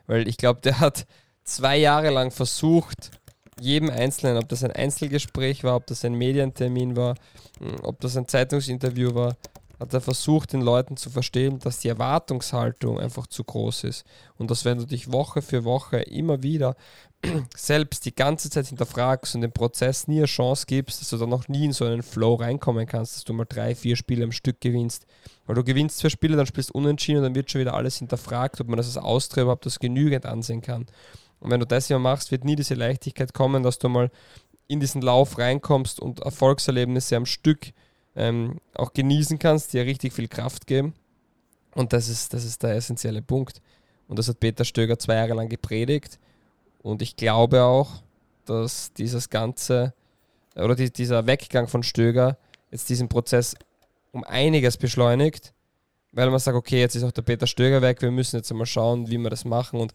Weil ich glaube, der hat zwei Jahre lang versucht, jedem Einzelnen, ob das ein Einzelgespräch war, ob das ein Medientermin war, hm, ob das ein Zeitungsinterview war, hat er versucht, den Leuten zu verstehen, dass die Erwartungshaltung einfach zu groß ist. Und dass wenn du dich Woche für Woche immer wieder *clears throat* selbst die ganze Zeit hinterfragst und dem Prozess nie eine Chance gibst, dass du dann noch nie in so einen Flow reinkommen kannst, dass du mal drei, vier Spiele am Stück gewinnst. Weil du gewinnst zwei Spiele, dann spielst du unentschieden und dann wird schon wieder alles hinterfragt, ob man das als Austria überhaupt das genügend ansehen kann. Und wenn du das immer machst, wird nie diese Leichtigkeit kommen, dass du mal in diesen Lauf reinkommst und Erfolgserlebnisse am Stück ähm, auch genießen kannst, die ja richtig viel Kraft geben. Und das ist, das ist der essentielle Punkt. Und das hat Peter Stöger zwei Jahre lang gepredigt. Und ich glaube auch, dass dieses Ganze oder die, dieser Weggang von Stöger jetzt diesen Prozess um einiges beschleunigt, weil man sagt, okay, jetzt ist auch der Peter Stöger weg, wir müssen jetzt einmal schauen, wie wir das machen. Und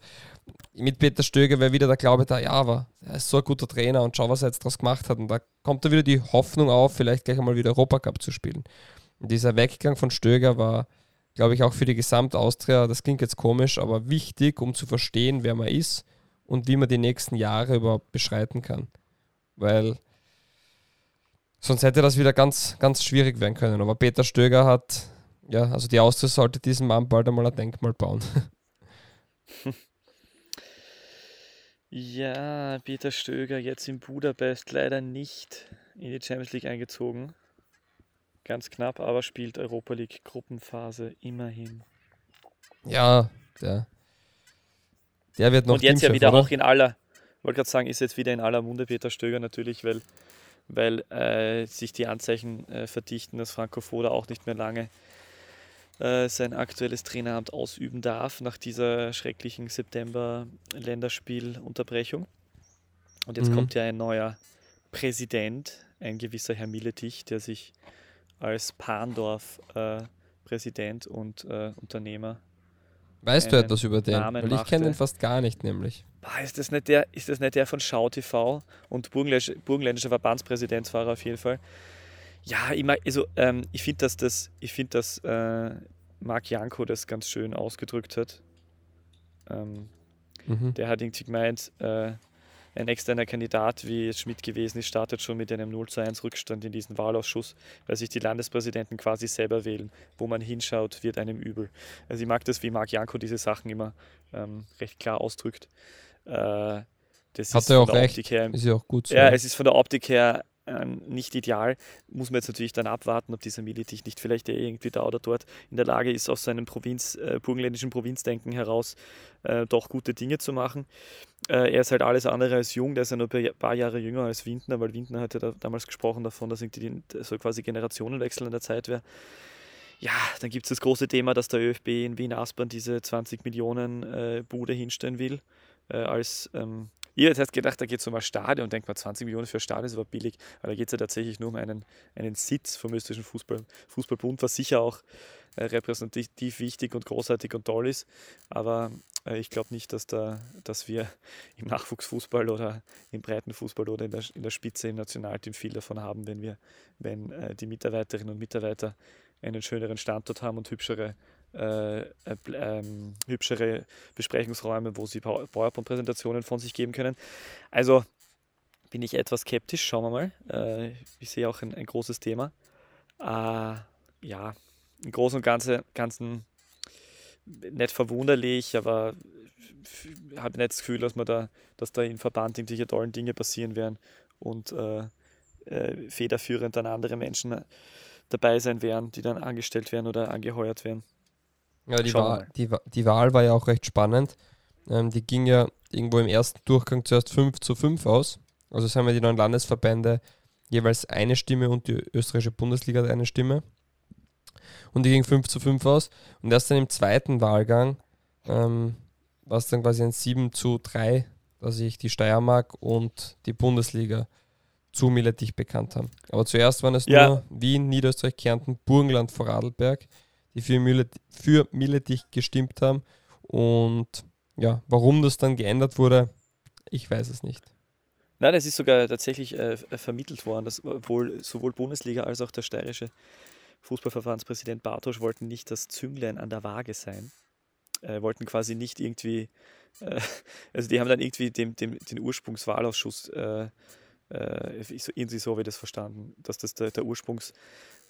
mit Peter Stöger wäre wieder der Glaube da, ja, aber er ist so ein guter Trainer und schau, was er jetzt daraus gemacht hat. Und da kommt da wieder die Hoffnung auf, vielleicht gleich einmal wieder Europacup zu spielen. Und dieser Weggang von Stöger war, glaube ich, auch für die Gesamtaustria, das klingt jetzt komisch, aber wichtig, um zu verstehen, wer man ist und wie man die nächsten Jahre überhaupt beschreiten kann. Weil sonst hätte das wieder ganz, ganz schwierig werden können. Aber Peter Stöger hat, ja, also die Austria sollte diesem Mann bald einmal ein Denkmal bauen. *laughs* Ja, Peter Stöger jetzt in Budapest leider nicht in die Champions League eingezogen. Ganz knapp, aber spielt Europa League Gruppenphase immerhin. Ja, der, der wird noch Und jetzt ja wieder oder? auch in aller, wollte gerade sagen, ist jetzt wieder in aller Munde Peter Stöger natürlich, weil, weil äh, sich die Anzeichen äh, verdichten, dass Franco Foda auch nicht mehr lange äh, sein aktuelles Traineramt ausüben darf nach dieser schrecklichen September-Länderspielunterbrechung. Und jetzt mhm. kommt ja ein neuer Präsident, ein gewisser Herr Milletich, der sich als Pandorf-Präsident äh, und äh, Unternehmer. Weißt du etwas über den? Namen Weil ich kenne den fast gar nicht, nämlich. ist, das nicht der, ist das nicht der von Schau TV und Burgenländischer, Burgenländischer Verbandspräsident war er auf jeden Fall? Ja, ich, mag, also, ähm, ich finde, dass, das, ich find, dass äh, Marc Janko das ganz schön ausgedrückt hat. Ähm, mhm. Der hat irgendwie gemeint, äh, ein externer Kandidat, wie Schmidt gewesen ist, startet schon mit einem 0 zu 1 Rückstand in diesen Wahlausschuss, weil sich die Landespräsidenten quasi selber wählen. Wo man hinschaut, wird einem übel. Also ich mag das, wie Marc Janko diese Sachen immer ähm, recht klar ausdrückt. Äh, das Hat er auch recht. Her, ist ja auch gut so. Ja, es ist von der Optik her ähm, nicht ideal. Muss man jetzt natürlich dann abwarten, ob dieser Militich nicht vielleicht irgendwie da oder dort in der Lage ist, aus seinem Provinz, äh, burgenländischen Provinzdenken heraus äh, doch gute Dinge zu machen. Äh, er ist halt alles andere als jung, der ist ja nur ein paar Jahre jünger als Windner, weil Windner hatte da damals gesprochen davon, dass irgendwie so quasi Generationenwechsel in der Zeit wäre. Ja, dann gibt es das große Thema, dass der ÖFB in Wien-Aspern diese 20 Millionen äh, Bude hinstellen will, äh, als ähm, Ihr hättet gedacht, da geht es um ein Stadion und denkt mal, 20 Millionen für ein Stadion ist aber billig. Aber da geht es ja tatsächlich nur um einen, einen Sitz vom österreichischen Fußball, Fußballbund, was sicher auch äh, repräsentativ wichtig und großartig und toll ist. Aber äh, ich glaube nicht, dass, da, dass wir im Nachwuchsfußball oder im Breitenfußball oder in der, in der Spitze im Nationalteam viel davon haben, wenn wir, wenn äh, die Mitarbeiterinnen und Mitarbeiter einen schöneren Standort haben und hübschere äh, äh, ähm, hübschere Besprechungsräume, wo sie PowerPoint-Präsentationen von sich geben können. Also bin ich etwas skeptisch, schauen wir mal. Äh, ich sehe auch ein, ein großes Thema. Äh, ja, im Großen und Ganzen, Ganzen nicht verwunderlich, aber habe nicht das Gefühl, dass man da, dass da im Verband irgendwelche tollen Dinge passieren werden und äh, äh, federführend dann andere Menschen dabei sein werden, die dann angestellt werden oder angeheuert werden. Ja, die, Wahl, die, die Wahl war ja auch recht spannend. Ähm, die ging ja irgendwo im ersten Durchgang zuerst 5 zu 5 aus. Also es haben ja die neuen Landesverbände jeweils eine Stimme und die österreichische Bundesliga hat eine Stimme. Und die ging 5 zu 5 aus. Und erst dann im zweiten Wahlgang ähm, war es dann quasi ein 7 zu 3, dass sich die Steiermark und die Bundesliga zu Milletich bekannt haben. Aber zuerst waren es ja. nur Wien, Niederösterreich, Kärnten, Burgenland, Vorarlberg die für, Mühle, für Milletich gestimmt haben. Und ja, warum das dann geändert wurde, ich weiß es nicht. Nein, es ist sogar tatsächlich äh, vermittelt worden, dass wohl sowohl Bundesliga als auch der steirische Fußballverbandspräsident Bartosch wollten nicht das Zünglein an der Waage sein. Äh, wollten quasi nicht irgendwie, äh, *laughs* also die haben dann irgendwie dem, dem, den Ursprungswahlausschuss äh, äh, irgendwie so ich das verstanden, dass das der, der Ursprungskandidat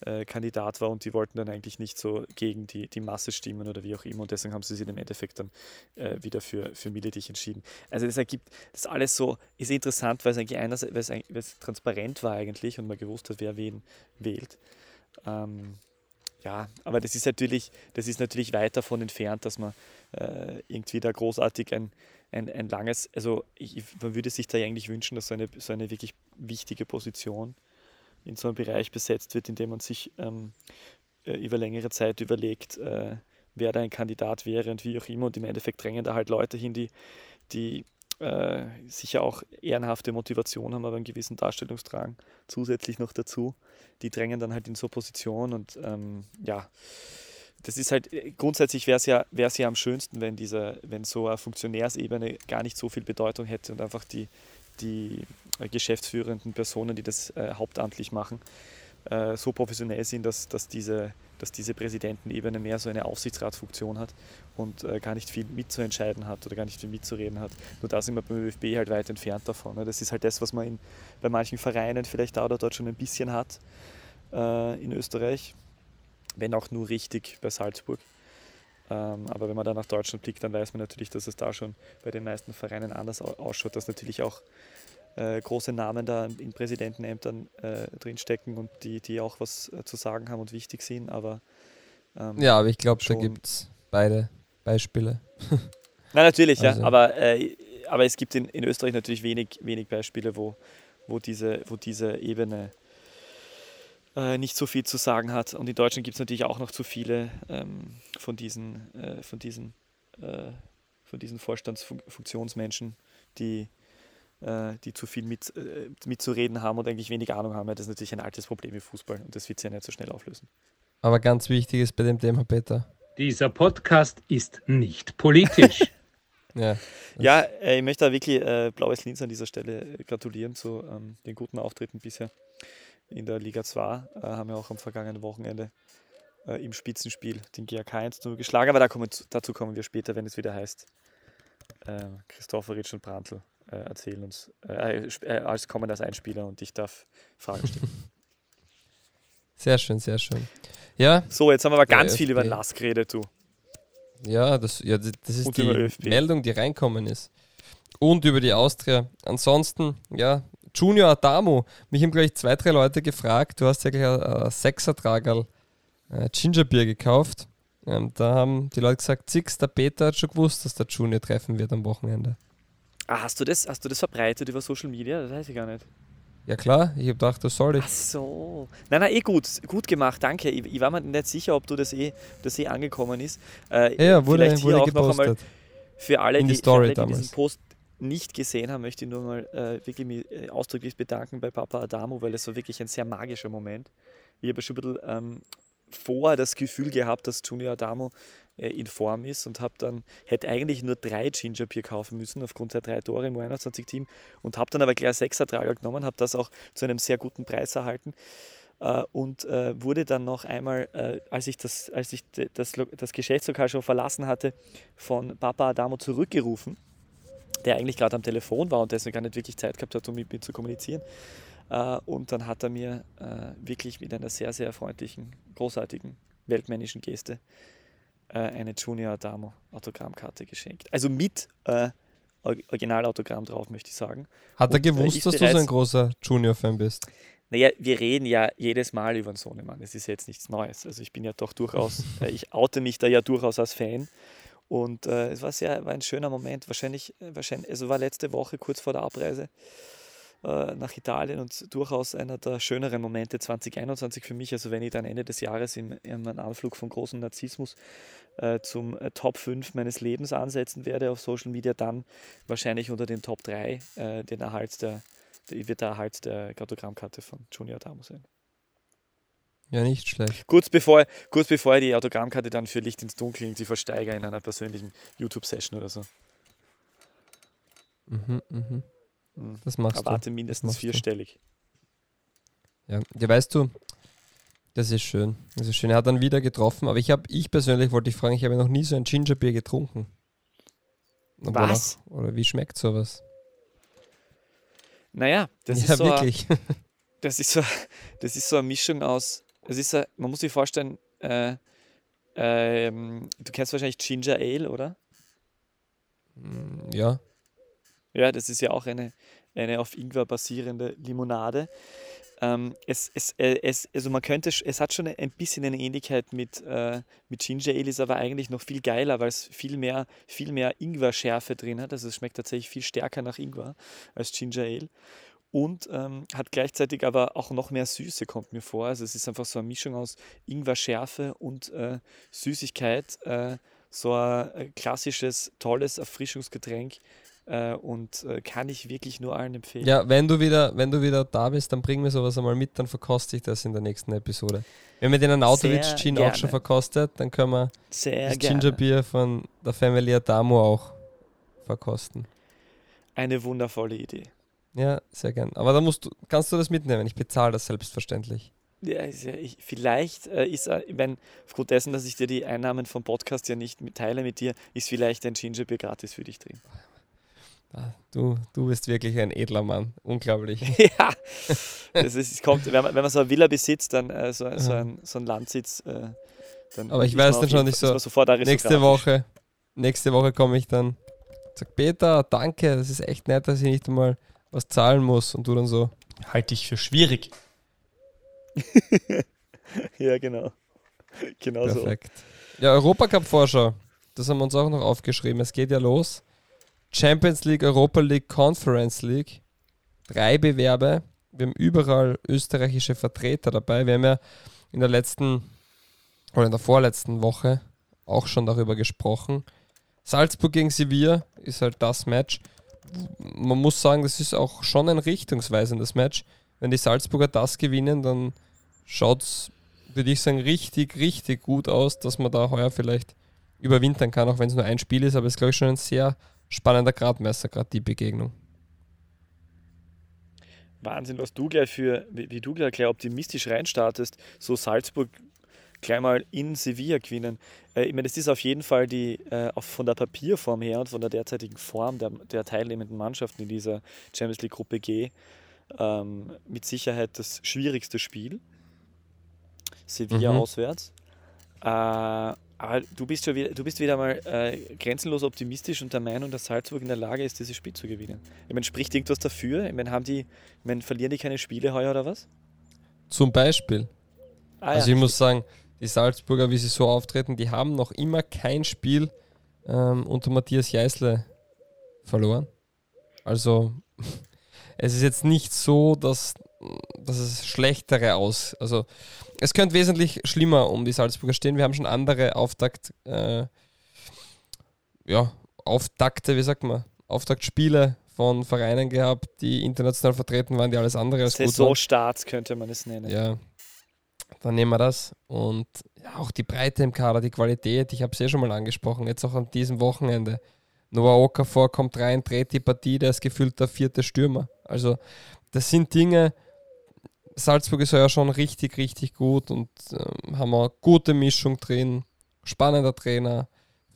äh, war und die wollten dann eigentlich nicht so gegen die, die Masse stimmen oder wie auch immer und deswegen haben sie sich im Endeffekt dann äh, wieder für, für Militich entschieden. Also das ergibt, das alles so, ist interessant, weil es eigentlich einerseits, weil es transparent war eigentlich und man gewusst hat, wer wen wählt. Ähm, ja, aber das ist natürlich, das ist natürlich weit davon entfernt, dass man äh, irgendwie da großartig ein, ein, ein langes, also ich, man würde sich da eigentlich wünschen, dass so eine, so eine wirklich wichtige Position in so einem Bereich besetzt wird, in dem man sich ähm, äh, über längere Zeit überlegt, äh, wer da ein Kandidat wäre und wie auch immer. Und im Endeffekt drängen da halt Leute hin, die, die äh, sicher auch ehrenhafte Motivation haben, aber einen gewissen Darstellungsdrang zusätzlich noch dazu. Die drängen dann halt in so Position und ähm, ja, das ist halt, äh, grundsätzlich wäre es ja, ja am schönsten, wenn diese, wenn so eine Funktionärsebene gar nicht so viel Bedeutung hätte und einfach die, die geschäftsführenden Personen, die das äh, hauptamtlich machen, äh, so professionell sind, dass, dass, diese, dass diese Präsidentenebene mehr so eine Aufsichtsratsfunktion hat und äh, gar nicht viel mitzuentscheiden hat oder gar nicht viel mitzureden hat. Nur da sind wir beim ÖFB halt weit entfernt davon. Ne? Das ist halt das, was man in, bei manchen Vereinen vielleicht da oder dort schon ein bisschen hat äh, in Österreich wenn auch nur richtig bei Salzburg. Ähm, aber wenn man dann nach Deutschland blickt, dann weiß man natürlich, dass es da schon bei den meisten Vereinen anders ausschaut, dass natürlich auch äh, große Namen da in Präsidentenämtern äh, drinstecken und die, die auch was äh, zu sagen haben und wichtig sind. Aber ähm, ja, aber ich glaube, da gibt es beide Beispiele. Na natürlich, also. ja, aber, äh, aber es gibt in, in Österreich natürlich wenig, wenig Beispiele, wo, wo, diese, wo diese Ebene äh, nicht so viel zu sagen hat. Und in Deutschland gibt es natürlich auch noch zu viele ähm, von diesen, äh, von diesen, von diesen Vorstandsfunktionsmenschen, die, die zu viel mit, äh, mitzureden haben und eigentlich wenig Ahnung haben. Das ist natürlich ein altes Problem im Fußball und das wird sich ja nicht so schnell auflösen. Aber ganz wichtig ist bei dem Thema, Peter. Dieser Podcast ist nicht politisch. *laughs* ja, ja äh, ich möchte da wirklich Blaues Linz an dieser Stelle gratulieren zu ähm, den guten Auftritten bisher in der Liga 2. Äh, haben wir auch am vergangenen Wochenende äh, im Spitzenspiel den GAK 1 geschlagen. Aber da kommen, dazu kommen wir später, wenn es wieder heißt, äh, Christopheritsch und Brandl äh, erzählen uns, äh, äh, als kommen als Einspieler und ich darf Fragen stellen. *laughs* Sehr schön, sehr schön. Ja. So, jetzt haben wir aber ganz viel über Lask geredet, du. Ja, das, ja, das ist und die Meldung, die reinkommen ist. Und über die Austria. Ansonsten, ja, Junior Adamo. Mich haben gleich zwei, drei Leute gefragt. Du hast ja gleich ein, ein Sechsertragerl äh, Gingerbier gekauft. Ähm, da haben die Leute gesagt, Zix, der Peter hat schon gewusst, dass der Junior treffen wird am Wochenende. Ah, hast du das, hast du das verbreitet über Social Media? Das weiß ich gar nicht. Ja klar, ich habe gedacht, das soll ich. Ach so. Nein, nein, eh gut, gut gemacht, danke. Ich, ich war mir nicht sicher, ob du das eh, das eh angekommen ist. Äh, ja, wurde, vielleicht wurde hier gepostet. Auch noch einmal für alle, die, für alle, die diesen Post nicht gesehen haben, möchte ich nur mal äh, wirklich mich äh, ausdrücklich bedanken bei Papa Adamo, weil es war wirklich ein sehr magischer Moment. Ich habe schon ein bisschen ähm, vorher das Gefühl gehabt, dass Junior Adamo äh, in Form ist und habe dann, hätte eigentlich nur drei Ginger Bier kaufen müssen aufgrund der drei Tore im U21-Team und habe dann aber gleich sechs Ertrager genommen, habe das auch zu einem sehr guten Preis erhalten äh, und äh, wurde dann noch einmal, als ich, das, als ich das, das Geschäftslokal schon verlassen hatte, von Papa Adamo zurückgerufen der eigentlich gerade am Telefon war und deswegen gar nicht wirklich Zeit gehabt hat, um mit mir zu kommunizieren. Äh, und dann hat er mir äh, wirklich mit einer sehr, sehr freundlichen, großartigen, weltmännischen Geste äh, eine Junior Adamo Autogrammkarte geschenkt. Also mit Originalautogramm drauf, möchte ich sagen. Hat er und, gewusst, dass du so ein großer Junior-Fan bist? Naja, wir reden ja jedes Mal über den Sohnemann. Es ist jetzt nichts Neues. Also ich bin ja doch durchaus, *laughs* ich oute mich da ja durchaus als Fan. Und äh, es war sehr, war ein schöner Moment. Wahrscheinlich, äh, wahrscheinlich, also war letzte Woche kurz vor der Abreise äh, nach Italien und durchaus einer der schöneren Momente 2021 für mich. Also wenn ich dann Ende des Jahres in, in einem Anflug von großem Narzissmus äh, zum äh, Top 5 meines Lebens ansetzen werde auf Social Media, dann wahrscheinlich unter den Top 3 äh, den Erhalt der, der, wird der Erhalt der Kartogrammkarte von Junior Adamo sein. Ja, nicht schlecht. Kurz bevor, kurz bevor die Autogrammkarte dann für Licht ins Dunkel irgendwie versteigere in einer persönlichen YouTube-Session oder so. Mhm, mhm. Das machst Erwarte du. Erwarte mindestens vierstellig. Ja, ja, weißt du, das ist schön. Das ist schön. Er hat dann wieder getroffen, aber ich habe, ich persönlich wollte dich fragen, ich habe noch nie so ein Gingerbier getrunken. Was? Noch, oder wie schmeckt sowas? Naja, das ja, ist so. wirklich. *laughs* Das ist so, das ist so eine Mischung aus. Es ist so, man muss sich vorstellen, äh, ähm, du kennst wahrscheinlich Ginger Ale, oder? ja. Ja, das ist ja auch eine, eine auf Ingwer basierende Limonade. Ähm, es, es, äh, es, also man könnte, es hat schon ein bisschen eine Ähnlichkeit mit, äh, mit Ginger Ale, ist aber eigentlich noch viel geiler, weil es viel mehr, viel mehr Ingwer-Schärfe drin hat. Also es schmeckt tatsächlich viel stärker nach Ingwer als Ginger Ale. Und ähm, hat gleichzeitig aber auch noch mehr Süße, kommt mir vor. Also es ist einfach so eine Mischung aus Ingwer-Schärfe und äh, Süßigkeit. Äh, so ein äh, klassisches, tolles Erfrischungsgetränk. Äh, und äh, kann ich wirklich nur allen empfehlen. Ja, wenn du wieder, wenn du wieder da bist, dann bring mir sowas einmal mit, dann verkoste ich das in der nächsten Episode. Wir haben ja den Anautovic Gin auch schon verkostet, dann können wir Sehr das gerne. Gingerbier von der Family Adamo auch verkosten. Eine wundervolle Idee. Ja, sehr gern. Aber da musst du, kannst du das mitnehmen. Ich bezahle das selbstverständlich. Ja, ich, vielleicht äh, ist, äh, wenn, aufgrund dessen, dass ich dir die Einnahmen vom Podcast ja nicht teile mit dir, ist vielleicht ein Gingerbier gratis für dich drin. Ah, Du, du bist wirklich ein edler Mann. Unglaublich. *laughs* ja, das ist, es kommt, wenn man, wenn man so eine Villa besitzt, dann äh, so, so, ein, so ein Landsitz, äh, dann Aber ich weiß dann schon nicht so, nächste. Woche, nächste Woche komme ich dann, sag Peter, danke, das ist echt nett, dass ich nicht einmal was zahlen muss. Und du dann so, Halte ich für schwierig. *laughs* Ja, genau. Genau so. Perfekt. Ja, Europacup-Vorschau. Das haben wir uns auch noch aufgeschrieben. Es geht ja los. Champions League, Europa League, Conference League. Drei Bewerbe. Wir haben überall österreichische Vertreter dabei. Wir haben ja in der letzten oder in der vorletzten Woche auch schon darüber gesprochen. Salzburg gegen Sevilla ist halt das Match. Man muss sagen, das ist auch schon ein richtungsweisendes Match. Wenn die Salzburger das gewinnen, dann schaut es würde ich sagen, richtig, richtig gut aus, dass man da heuer vielleicht überwintern kann, auch wenn es nur ein Spiel ist, aber es ist, glaube ich, schon ein sehr spannender Gradmesser, gerade die Begegnung. Wahnsinn, was du gleich für, wie, du gleich, gleich optimistisch reinstartest, so Salzburg gleich mal in Sevilla gewinnen. Äh, ich meine, das ist auf jeden Fall die, äh, auch von der Papierform her und von der derzeitigen Form der, der teilnehmenden Mannschaften in dieser Champions League Gruppe G ähm, mit Sicherheit das schwierigste Spiel. Sevilla Mhm. auswärts. Äh, aber du bist, schon wieder, du bist wieder mal äh, grenzenlos optimistisch und der Meinung, dass Salzburg in der Lage ist, dieses Spiel zu gewinnen. Ich meine, spricht irgendwas dafür? Ich meine, haben die, ich meine, verlieren die keine Spiele heuer oder was? Zum Beispiel. Ah, also ich muss sagen, die Salzburger, wie sie so auftreten, die haben noch immer kein Spiel ähm, unter Matthias Jeißle verloren. Also *laughs* es ist jetzt nicht so, dass, dass es schlechtere aus. Also es könnte wesentlich schlimmer um die Salzburger stehen. Wir haben schon andere Auftakt, äh, ja, Auftakte, wie sagt man, Auftaktspiele von Vereinen gehabt, die international vertreten waren, die alles andere als. Saisonstarts könnte man es nennen. Ja, dann nehmen wir das. Und ja, auch die Breite im Kader, die Qualität, ich habe es eh schon mal angesprochen, jetzt auch an diesem Wochenende. Noah Okafor kommt rein, dreht die Partie, der ist gefühlt der vierte Stürmer. Also, das sind Dinge, Salzburg ist ja schon richtig, richtig gut und ähm, haben eine gute Mischung drin. Spannender Trainer.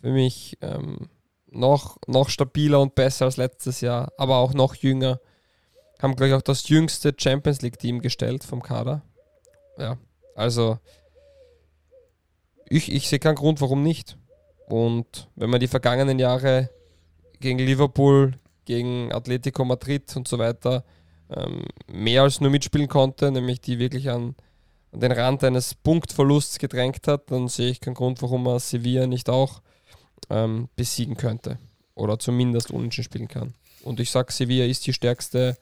Für mich ähm, noch, noch stabiler und besser als letztes Jahr, aber auch noch jünger. Haben, glaube ich, auch das jüngste Champions League-Team gestellt vom Kader. Ja, also ich, ich sehe keinen Grund, warum nicht. Und wenn man die vergangenen Jahre gegen Liverpool, gegen Atletico Madrid und so weiter ähm, mehr als nur mitspielen konnte, nämlich die wirklich an, an den Rand eines Punktverlusts gedrängt hat, dann sehe ich keinen Grund, warum man Sevilla nicht auch ähm, besiegen könnte. Oder zumindest unentschieden spielen kann. Und ich sage, Sevilla ist die stärkste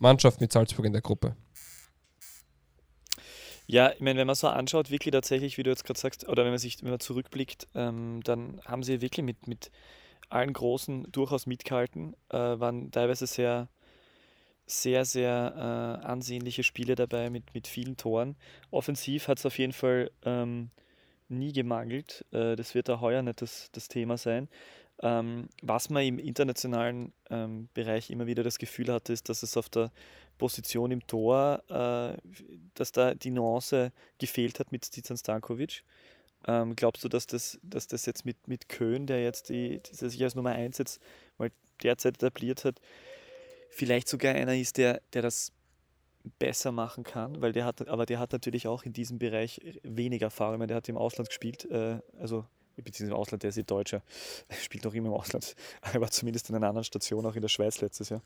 Mannschaft mit Salzburg in der Gruppe. Ja, ich meine, wenn man so anschaut, wirklich tatsächlich, wie du jetzt gerade sagst, oder wenn man sich, wenn man zurückblickt, ähm, dann haben sie wirklich mit, mit allen Großen durchaus mitgehalten, äh, waren teilweise sehr, sehr, sehr äh, ansehnliche Spiele dabei mit, mit vielen Toren. Offensiv hat es auf jeden Fall ähm, nie gemangelt. Äh, das wird auch heuer nicht das, das Thema sein. Ähm, was man im internationalen ähm, Bereich immer wieder das Gefühl hatte, ist, dass es auf der Position im Tor, äh, dass da die Nuance gefehlt hat mit Stizan Stankovic. Ähm, glaubst du, dass das, dass das jetzt mit, mit Köhn, der jetzt die, der sich als Nummer 1 jetzt mal derzeit etabliert hat, vielleicht sogar einer ist, der, der das besser machen kann, weil der hat, aber der hat natürlich auch in diesem Bereich weniger Erfahrung. Ich meine, der hat im Ausland gespielt, äh, also beziehungsweise im Ausland, der ist eh Deutscher, er *laughs* spielt noch immer im Ausland, *laughs* aber zumindest in einer anderen Station, auch in der Schweiz letztes Jahr.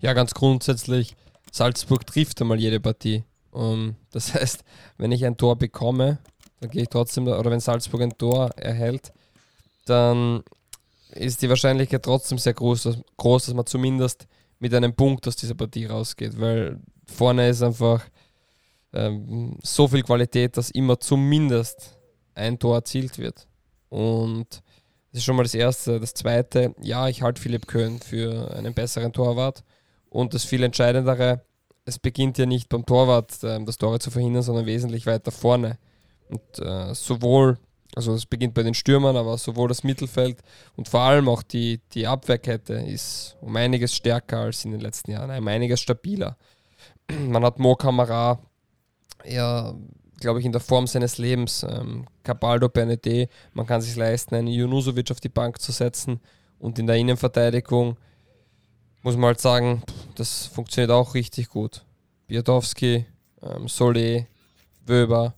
Ja, ganz grundsätzlich, Salzburg trifft einmal jede Partie. Um, das *laughs* heißt, wenn ich ein Tor bekomme, dann gehe ich trotzdem, oder wenn Salzburg ein Tor erhält, dann ist die Wahrscheinlichkeit trotzdem sehr groß, dass, groß, dass man zumindest mit einem Punkt aus dieser Partie rausgeht, weil vorne ist einfach ähm, so viel Qualität, dass immer zumindest ein Tor erzielt wird. Und das ist schon mal das Erste. Das Zweite, ja, ich halte Philipp Köhn für einen besseren Torwart. Und das viel Entscheidendere, es beginnt ja nicht beim Torwart, äh, das Tore zu verhindern, sondern wesentlich weiter vorne. Und äh, sowohl, also es beginnt bei den Stürmern, aber sowohl das Mittelfeld und vor allem auch die, die Abwehrkette ist um einiges stärker als in den letzten Jahren, um einiges stabiler. *clears throat* Man hat Mo Kamara ja glaube ich, in der Form seines Lebens. Ähm, Cabaldo, Bernete, man kann sich leisten, einen Junusovic auf die Bank zu setzen. Und in der Innenverteidigung muss man halt sagen, das funktioniert auch richtig gut. Biadowski, ähm, Solé, Wöber,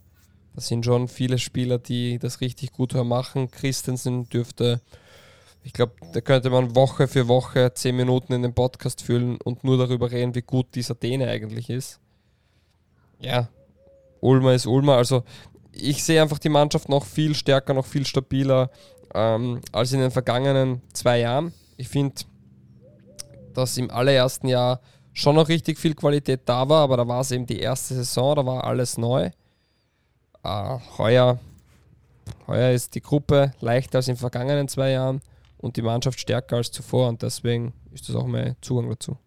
das sind schon viele Spieler, die das richtig gut machen. Christensen dürfte, ich glaube, da könnte man Woche für Woche zehn Minuten in den Podcast füllen und nur darüber reden, wie gut dieser Däne eigentlich ist. Ja, Ulmer ist Ulmer. Also ich sehe einfach die Mannschaft noch viel stärker, noch viel stabiler ähm, als in den vergangenen zwei Jahren. Ich finde, dass im allerersten Jahr schon noch richtig viel Qualität da war, aber da war es eben die erste Saison, da war alles neu. Äh, heuer, heuer ist die Gruppe leichter als in den vergangenen zwei Jahren und die Mannschaft stärker als zuvor und deswegen ist das auch mein Zugang dazu.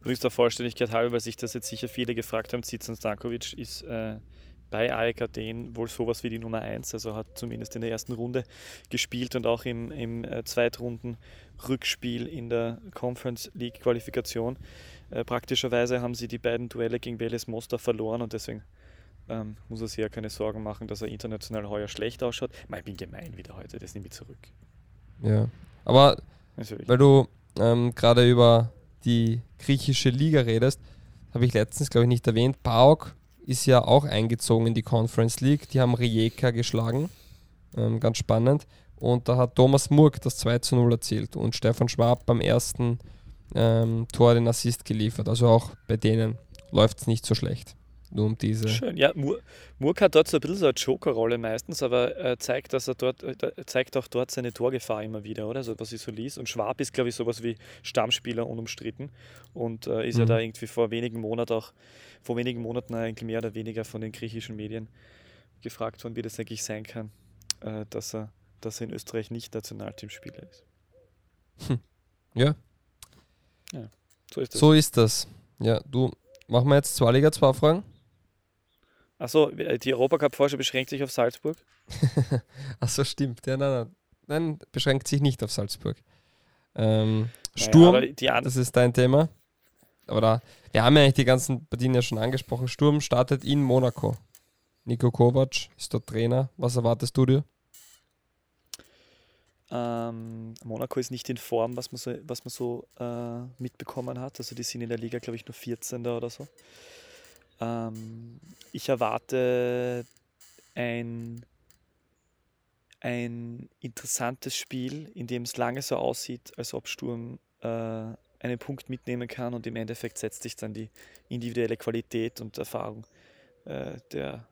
Übrigens der Vollständigkeit halber, weil sich das jetzt sicher viele gefragt haben, Zizan Stankovic ist äh, bei AEK Athen wohl sowas wie die Nummer 1, also hat zumindest in der ersten Runde gespielt und auch im, im äh, Zweitrunden-Rückspiel in der Conference League Qualifikation. Äh, praktischerweise haben sie die beiden Duelle gegen Veles Mostar verloren und deswegen ähm, muss er sich ja keine Sorgen machen, dass er international heuer schlecht ausschaut. Ich bin gemein wieder heute, das nehme ich zurück. Ja, aber weil du ähm, gerade über die griechische Liga redest, habe ich letztens, glaube ich, nicht erwähnt. PAOK ist ja auch eingezogen in die Conference League. Die haben Rijeka geschlagen. Ähm, ganz spannend. Und da hat Thomas Murk das 2 zu 0 erzielt und Stefan Schwab beim ersten ähm, Tor den Assist geliefert. Also auch bei denen läuft es nicht so schlecht. Nur um diese. Schön, ja. Mur Murk hat dort so ein bisschen so eine Joker-Rolle meistens, aber er zeigt, dass er dort, äh, zeigt auch dort seine Torgefahr immer wieder, oder? So, was ich so liest. Und Schwab ist, glaube ich, sowas wie Stammspieler unumstritten und äh, ist mhm. ja da irgendwie vor wenigen Monaten auch, vor wenigen Monaten eigentlich mehr oder weniger von den griechischen Medien gefragt worden, wie das eigentlich sein kann, äh, dass, er, dass er in Österreich nicht Nationalteamspieler ist. Hm. Ja. Ja, so ist das. So ist das. Ja, du, machen wir jetzt zwei Liga, zwei Fragen? Achso, die Europacup-Forscher beschränkt sich auf Salzburg? *laughs* Achso, stimmt. Ja, nein, nein. Nein, beschränkt sich nicht auf Salzburg. Ähm, Sturm, naja, das ist dein Thema. Aber da, wir haben ja eigentlich die ganzen Partien ja schon angesprochen. Sturm startet in Monaco. Nico Kovac ist dort Trainer. Was erwartest du dir? Ähm, Monaco ist nicht in Form, was man so, was man so äh, mitbekommen hat. Also die sind in der Liga, glaube ich, nur 14. oder so. Ähm, ich erwarte ein, ein interessantes Spiel, in dem es lange so aussieht, als ob Sturm äh, einen Punkt mitnehmen kann und im Endeffekt setzt sich dann die individuelle Qualität und Erfahrung äh, der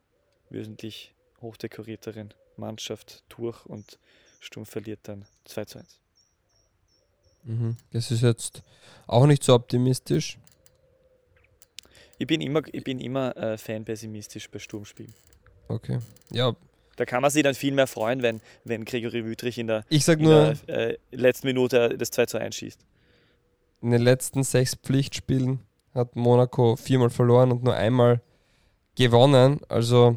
wesentlich hochdekorierteren Mannschaft durch und Sturm verliert dann 2 zu 1. Mhm. Das ist jetzt auch nicht so optimistisch. Ich bin immer, ich bin immer äh, Fan pessimistisch bei Sturmspielen. Okay. Ja. Da kann man sich dann viel mehr freuen, wenn, wenn Gregory Wüttrich in der, ich sag nur, der äh, letzten Minute das 2 zu 1 schießt. In den letzten sechs Pflichtspielen hat Monaco viermal verloren und nur einmal gewonnen. Also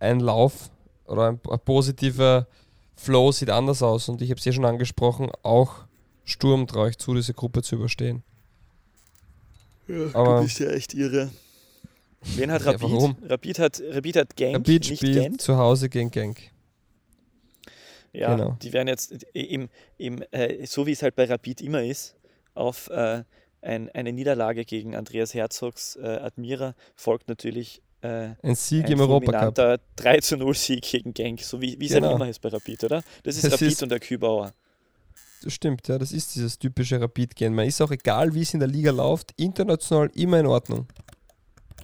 ein Lauf oder ein, ein positiver Flow sieht anders aus. Und ich habe es ja schon angesprochen, auch Sturm traue ich zu, diese Gruppe zu überstehen. Ja, Aber du bist ja echt irre. Wen hat Rapid? Ja, warum? Rapid hat, Rapid hat Genk, Rapid spielt Gent. zu Hause gegen Genk. Ja, Genau. die werden jetzt im, im, äh, so wie es halt bei Rapid immer ist, auf äh, ein, eine Niederlage gegen Andreas Herzogs äh, Admira folgt natürlich äh, Ein Sieg ein im Europacup. fulminanter 3 zu 0 Sieg gegen Genk, so wie wie es Genau. halt immer ist bei Rapid, oder? Das ist Das Rapid ist- und der Kübauer. Stimmt, ja, das ist dieses typische Rapid-Gehen. Man ist auch egal, wie es in der Liga läuft, international immer in Ordnung.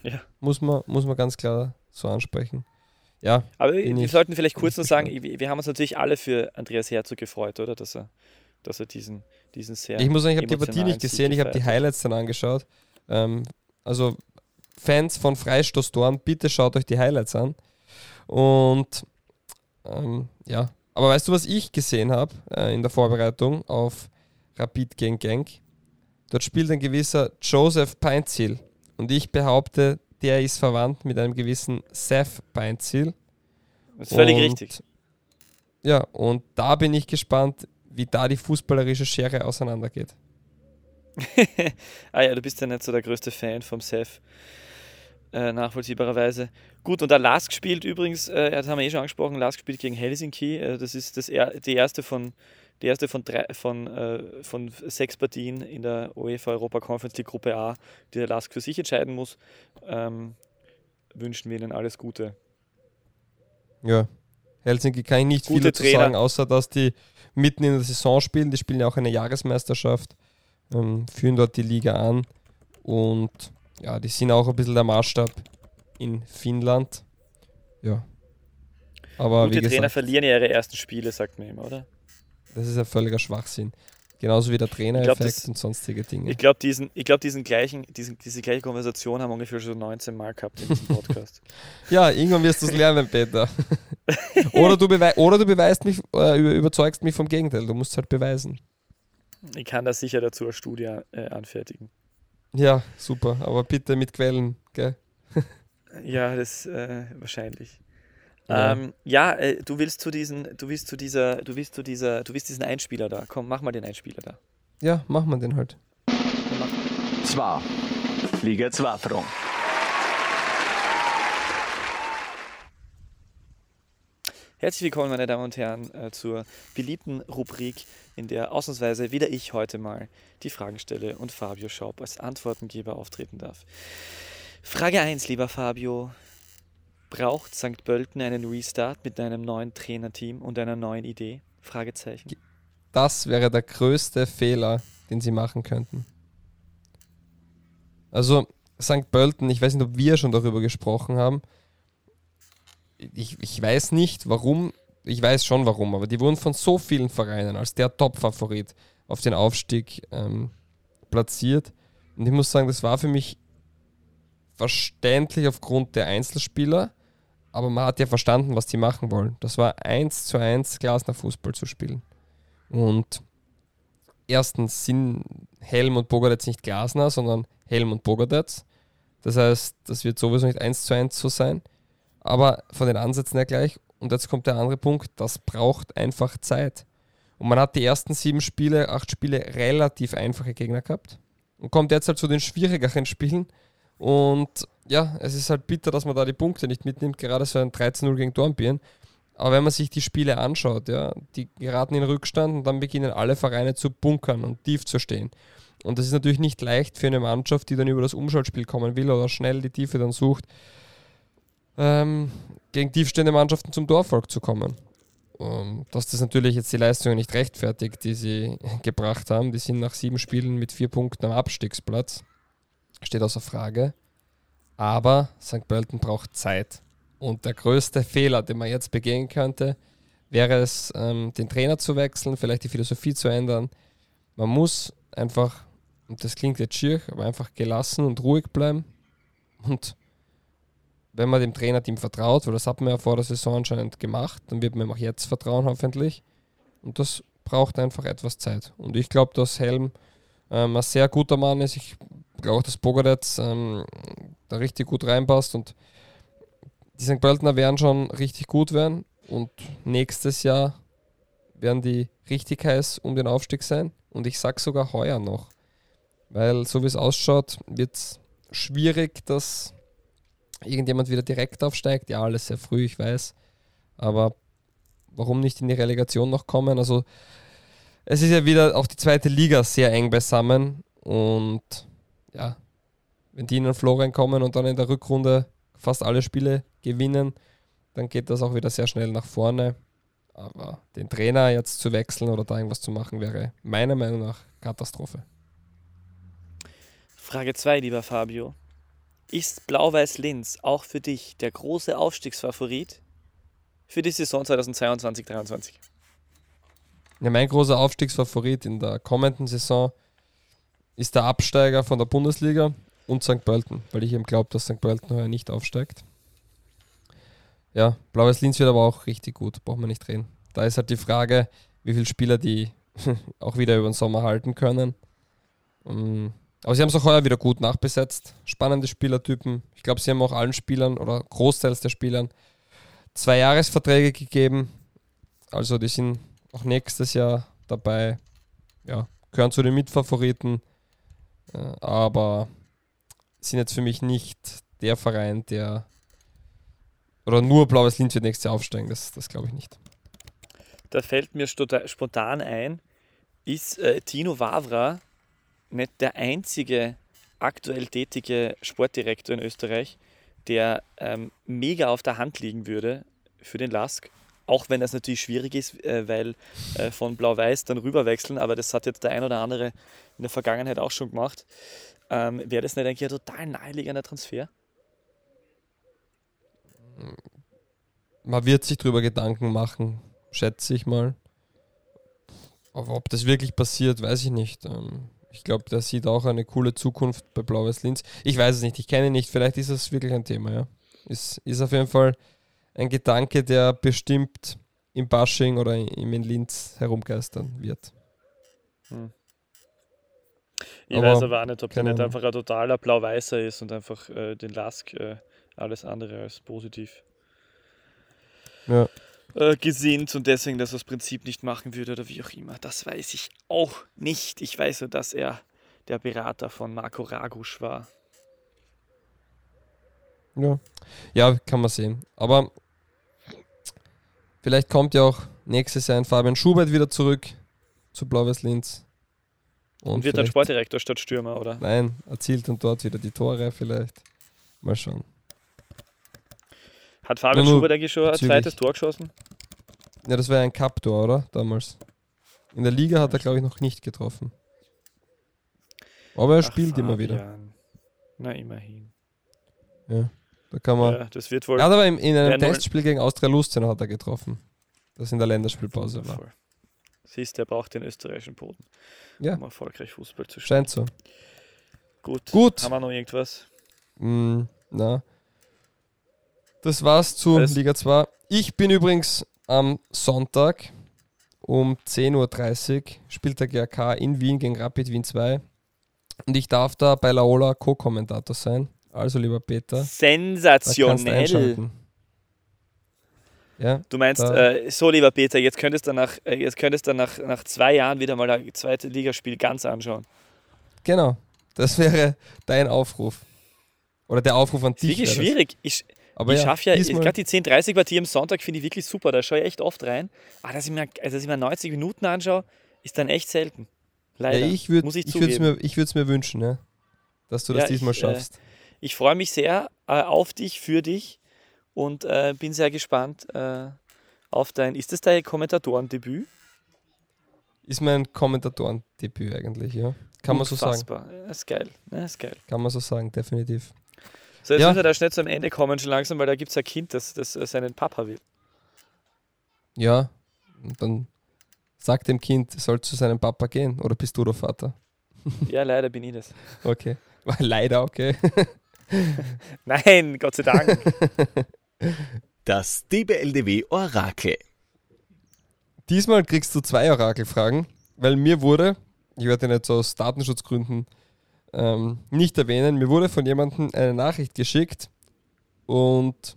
Ja. Muss man, muss man ganz klar so ansprechen. Ja, Aber wir ich- sollten vielleicht kurz noch sagen, wir, haben uns natürlich alle für Andreas Herzog gefreut, oder? Dass er, dass er diesen, diesen sehr. ich muss sagen, ich habe die Partie nicht gesehen, ich habe die. Highlights dann angeschaut. Ähm, also Fans von Freistoß Dorn, bitte schaut euch die Highlights an. Und ähm, ja, aber weißt du, was ich gesehen habe äh, in der Vorbereitung auf Rapid gegen Genk? Dort spielt ein gewisser Joseph Peinziel und ich behaupte, der ist verwandt mit einem gewissen Seth Peinziel. Das ist völlig Und- richtig. Ja, und da bin ich gespannt, wie da die fußballerische Schere auseinandergeht. *laughs* ah ja, du bist ja nicht so der größte Fan vom Seth. Äh, nachvollziehbarerweise. Gut, und der Lask spielt übrigens, äh, das haben wir eh schon angesprochen, Lask spielt gegen Helsinki. Äh, das ist das die erste von die erste von, drei, von, äh, von sechs Partien in der UEFA Europa Conference League Gruppe A, die der Lask für sich entscheiden muss. Ähm, wünschen wir ihnen alles Gute. Ja. Helsinki kann ich nicht viel Gute dazu Trainer. sagen, außer dass die mitten in der Saison spielen. Die spielen ja auch eine Jahresmeisterschaft, ähm, führen dort die Liga an und ja, die sind auch ein bisschen der Maßstab in Finnland. Ja. Aber Gute wie Trainer gesagt, verlieren ja ihre ersten Spiele, sagt man immer, oder? das ist ein völliger Schwachsinn. Genauso wie der Trainereffekt und sonstige Dinge. Ich glaube, diesen, ich glaub, diesen gleichen, diesen, diese gleiche Konversation haben wir ungefähr schon 19 Mal gehabt in diesem Podcast. *laughs* Ja, irgendwann wirst du es lernen, Peter. *laughs* oder, du oder du beweist mich, äh, über- überzeugst mich vom Gegenteil. Du musst halt beweisen. ich kann da sicher dazu eine Studie äh, anfertigen. Ja, super. Aber bitte mit Quellen, gell? *laughs* Ja, das äh, wahrscheinlich. Ja. Ähm, ja äh, du willst zu diesen, du willst zu dieser, du willst zu dieser, du willst diesen Einspieler da. Komm, mach mal den Einspieler da. Ja, machen wir den halt. Zwei. Liga 2 Herzlich willkommen, meine Damen und Herren, äh, zur beliebten Rubrik, in der ausnahmsweise wieder ich heute mal die Fragen stelle und Fabio Schaub als Antwortengeber auftreten darf. Frage 1, lieber Fabio. Braucht St. Pölten einen Restart mit einem neuen Trainerteam und einer neuen Idee? Fragezeichen. Das wäre der größte Fehler, den sie machen könnten. Also, St. Pölten, ich weiß nicht, ob wir schon darüber gesprochen haben. Ich, ich weiß nicht, warum. Ich weiß schon warum, aber die wurden von so vielen Vereinen als der Top-Favorit auf den Aufstieg ähm, platziert. Und ich muss sagen, das war für mich verständlich aufgrund der Einzelspieler, aber man hat ja verstanden, was die machen wollen. Das war eins zu eins Glasner Fußball zu spielen. Und erstens sind Helm und Bogadetz nicht Glasner, sondern Helm und Bogadetz. Das heißt, das wird sowieso nicht eins zu eins so sein. Aber von den Ansätzen her gleich. Und jetzt kommt der andere Punkt, das braucht einfach Zeit. Und man hat die ersten sieben Spiele, acht Spiele relativ einfache Gegner gehabt. Und kommt jetzt halt zu den schwierigeren Spielen. Und ja, es ist halt bitter, dass man da die Punkte nicht mitnimmt, gerade so ein 13-0 gegen Dornbirn. Aber wenn man sich die Spiele anschaut, ja, die geraten in Rückstand und dann beginnen alle Vereine zu bunkern und tief zu stehen. Und das ist natürlich nicht leicht für eine Mannschaft, die dann über das Umschaltspiel kommen will oder schnell die Tiefe dann sucht, ähm, gegen tiefstehende Mannschaften zum Torfolg zu kommen. Ähm, dass das natürlich jetzt die Leistungen nicht rechtfertigt, die sie *laughs* gebracht haben. Die sind nach sieben Spielen mit vier Punkten am Abstiegsplatz. Steht außer Frage. Aber St. Pölten braucht Zeit. Und der größte Fehler, den man jetzt begehen könnte, wäre es, ähm, den Trainer zu wechseln, vielleicht die Philosophie zu ändern. Man muss einfach, und das klingt jetzt schier, aber einfach gelassen und ruhig bleiben. Und wenn man dem Trainerteam vertraut, weil das hat man ja vor der Saison anscheinend gemacht, dann wird man ihm auch jetzt vertrauen, hoffentlich. Und das braucht einfach etwas Zeit. Und ich glaube, dass Helm ähm, ein sehr guter Mann ist. Ich glaube auch, dass Bogadetz ähm, da richtig gut reinpasst und die St. Pöltener werden schon richtig gut werden und nächstes Jahr werden die richtig heiß um den Aufstieg sein und ich sag sogar heuer noch, weil so wie es ausschaut, wird es schwierig, dass irgendjemand wieder direkt aufsteigt. Ja, alles sehr früh, ich weiß, aber warum nicht in die Relegation noch kommen? Also es ist ja wieder auch die zweite Liga sehr eng beisammen und ja, wenn die in den Flow reinkommen und dann in der Rückrunde fast alle Spiele gewinnen, dann geht das auch wieder sehr schnell nach vorne. Aber den Trainer jetzt zu wechseln oder da irgendwas zu machen, wäre meiner Meinung nach Katastrophe. Frage 2, lieber Fabio. Ist Blau-Weiß Linz auch für dich der große Aufstiegsfavorit für die Saison 2022-23? Ja, mein großer Aufstiegsfavorit in der kommenden Saison ist der Absteiger von der Bundesliga und St. Pölten, weil ich eben glaube, dass St. Pölten heuer nicht aufsteigt. Ja, Blaues Linz wird aber auch richtig gut, braucht man nicht reden. Da ist halt die Frage, wie viele Spieler die *laughs* auch wieder über den Sommer halten können. Um, aber sie haben es auch heuer wieder gut nachbesetzt. Spannende Spielertypen. Ich glaube, sie haben auch allen Spielern oder Großteils der Spielern zwei Jahresverträge gegeben. Also die sind auch nächstes Jahr dabei. Ja, gehören zu den Mitfavoriten. Äh, aber sind jetzt für mich nicht der Verein, der oder nur Blaues Linz wird nächstes Jahr aufsteigen. Das, das glaube ich nicht. Da fällt mir spontan ein, ist äh, Tino Wavra nicht der einzige aktuell tätige Sportdirektor in Österreich, der ähm, mega auf der Hand liegen würde für den Lask. Auch wenn das natürlich schwierig ist, äh, weil äh, von Blau-Weiß dann rüberwechseln, aber das hat jetzt der ein oder andere in der Vergangenheit auch schon gemacht. Ähm, Wäre das nicht eigentlich ein total naheliegender Transfer? Man wird sich darüber Gedanken machen, schätze ich mal. Aber ob das wirklich passiert, weiß ich nicht. Ähm, ich glaube, der sieht auch eine coole Zukunft bei Blau-Weiß Linz. Ich weiß es nicht, ich kenne ihn nicht. Vielleicht ist es wirklich ein Thema, ja. Ist, ist auf jeden Fall ein Gedanke, der bestimmt im Bashing oder im in Linz herumgeistern wird. Hm. Ich aber weiß aber auch nicht, ob der nicht einfach ein totaler Blau-Weißer ist und einfach äh, den Lask äh, alles andere als positiv ja. Äh, gesinnt und deswegen das aus Prinzip nicht machen würde oder wie auch immer. Das weiß ich auch nicht. Ich weiß nur, dass er der Berater von Marco Ragusch war. Ja. ja, kann man sehen. Aber vielleicht kommt ja auch nächstes Jahr ein Fabian Schubert wieder zurück zu Blau-Weiß Linz. Und, und wird dann Sportdirektor statt Stürmer, oder? Nein, erzielt dann dort wieder die Tore vielleicht. Mal schauen. Hat Fabian ja, Schubert eigentlich schon ein zweites Tor geschossen? Ja, das war ja ein Cup-Tor, oder? Damals. In der Liga hat er, glaube ich, noch nicht getroffen. Aber er Ach, spielt Fabian. immer wieder. Na, immerhin. Ja, da kann man. Ja, das wird wohl. Ja, aber in, in einem Testspiel gegen Austria Lustenau hat er getroffen. Das in der Länderspielpause war. Siehst du, er braucht den österreichischen Boden, ja. um erfolgreich Fußball zu spielen. Scheint so. Gut. Gut. Haben wir noch irgendwas? Mm, na. Das war's zu Was? Liga 2. Ich bin übrigens am Sonntag um 10.30 Uhr spielt der GRK in Wien gegen Rapid Wien 2. Und ich darf da bei Laola Co-Kommentator sein. Also, lieber Peter. Sensationell. Ja, du meinst, äh, so lieber Peter, jetzt könntest du nach, äh, jetzt könntest du nach, nach zwei Jahren wieder mal ein zweites Ligaspiel ganz anschauen. Genau, das wäre dein Aufruf. Oder der Aufruf an dich. Ist wirklich schwierig. Ich, aber ich ja, schaffe ja, gerade die 10.30 Partie am Sonntag finde ich wirklich super. Da schaue ich echt oft rein. Aber dass ich mir, also dass ich mir 90 Minuten anschaue, ist dann echt selten. Leider. Ja, ich würde es mir, mir wünschen, ja, dass du das ja, diesmal ich, äh, schaffst. Äh, ich freue mich sehr äh, auf dich, für dich und äh, bin sehr gespannt äh, auf dein. Ist das dein Kommentatorendebüt? Ist mein Kommentatorendebüt eigentlich, ja. Kann Unfassbar. man so sagen. Ja, ist geil. Ja, ist geil. Kann man so sagen, definitiv. So, jetzt ja. müssen wir da schnell zum Ende kommen, schon langsam, weil da gibt es ein Kind, das, das seinen Papa will. Ja, dann sag dem Kind, es soll zu seinem Papa gehen. Oder bist du der Vater? *laughs* Ja, leider bin ich das. Okay. *laughs* Leider, okay. *laughs* Nein, Gott sei Dank. Das DBLDW Orakel. Diesmal kriegst du zwei Orakelfragen, weil mir wurde, ich werde nicht so aus Datenschutzgründen ähm, nicht erwähnen, mir wurde von jemandem eine Nachricht geschickt und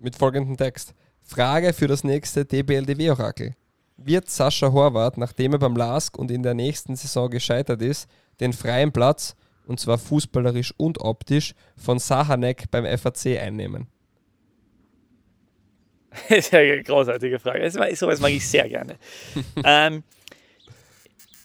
mit folgendem Text. Frage für das nächste DBLDW-Orakel. Wird Sascha Horvath, nachdem er beim LASK und in der nächsten Saison gescheitert ist, den freien Platz, und zwar fußballerisch und optisch, von Sahanek beim FAC einnehmen? *laughs* Sehr großartige Frage. Sowas mag ich sehr gerne. *laughs* ähm,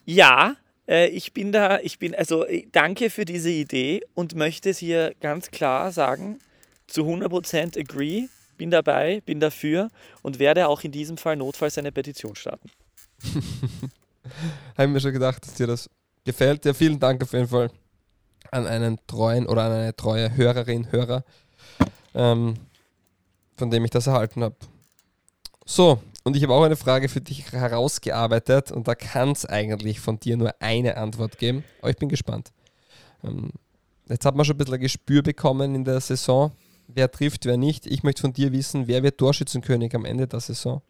ja, ich bin da, ich bin, also äh, danke für diese Idee und möchte es hier ganz klar sagen, zu 100% agree, bin dabei, bin dafür und werde auch in diesem Fall notfalls eine Petition starten. *laughs* Habe mir schon gedacht, dass dir das gefällt. Ja, vielen Dank auf jeden Fall an einen treuen oder an eine treue Hörerin, Hörer, ähm, von dem ich das erhalten habe. So, und ich habe auch eine Frage für dich herausgearbeitet und da kann es eigentlich von dir nur eine Antwort geben, aber ich bin gespannt. Ähm, jetzt hat man schon ein bisschen ein Gespür bekommen in der Saison, wer trifft, wer nicht. Ich möchte von dir wissen, wer wird Torschützenkönig am Ende der Saison?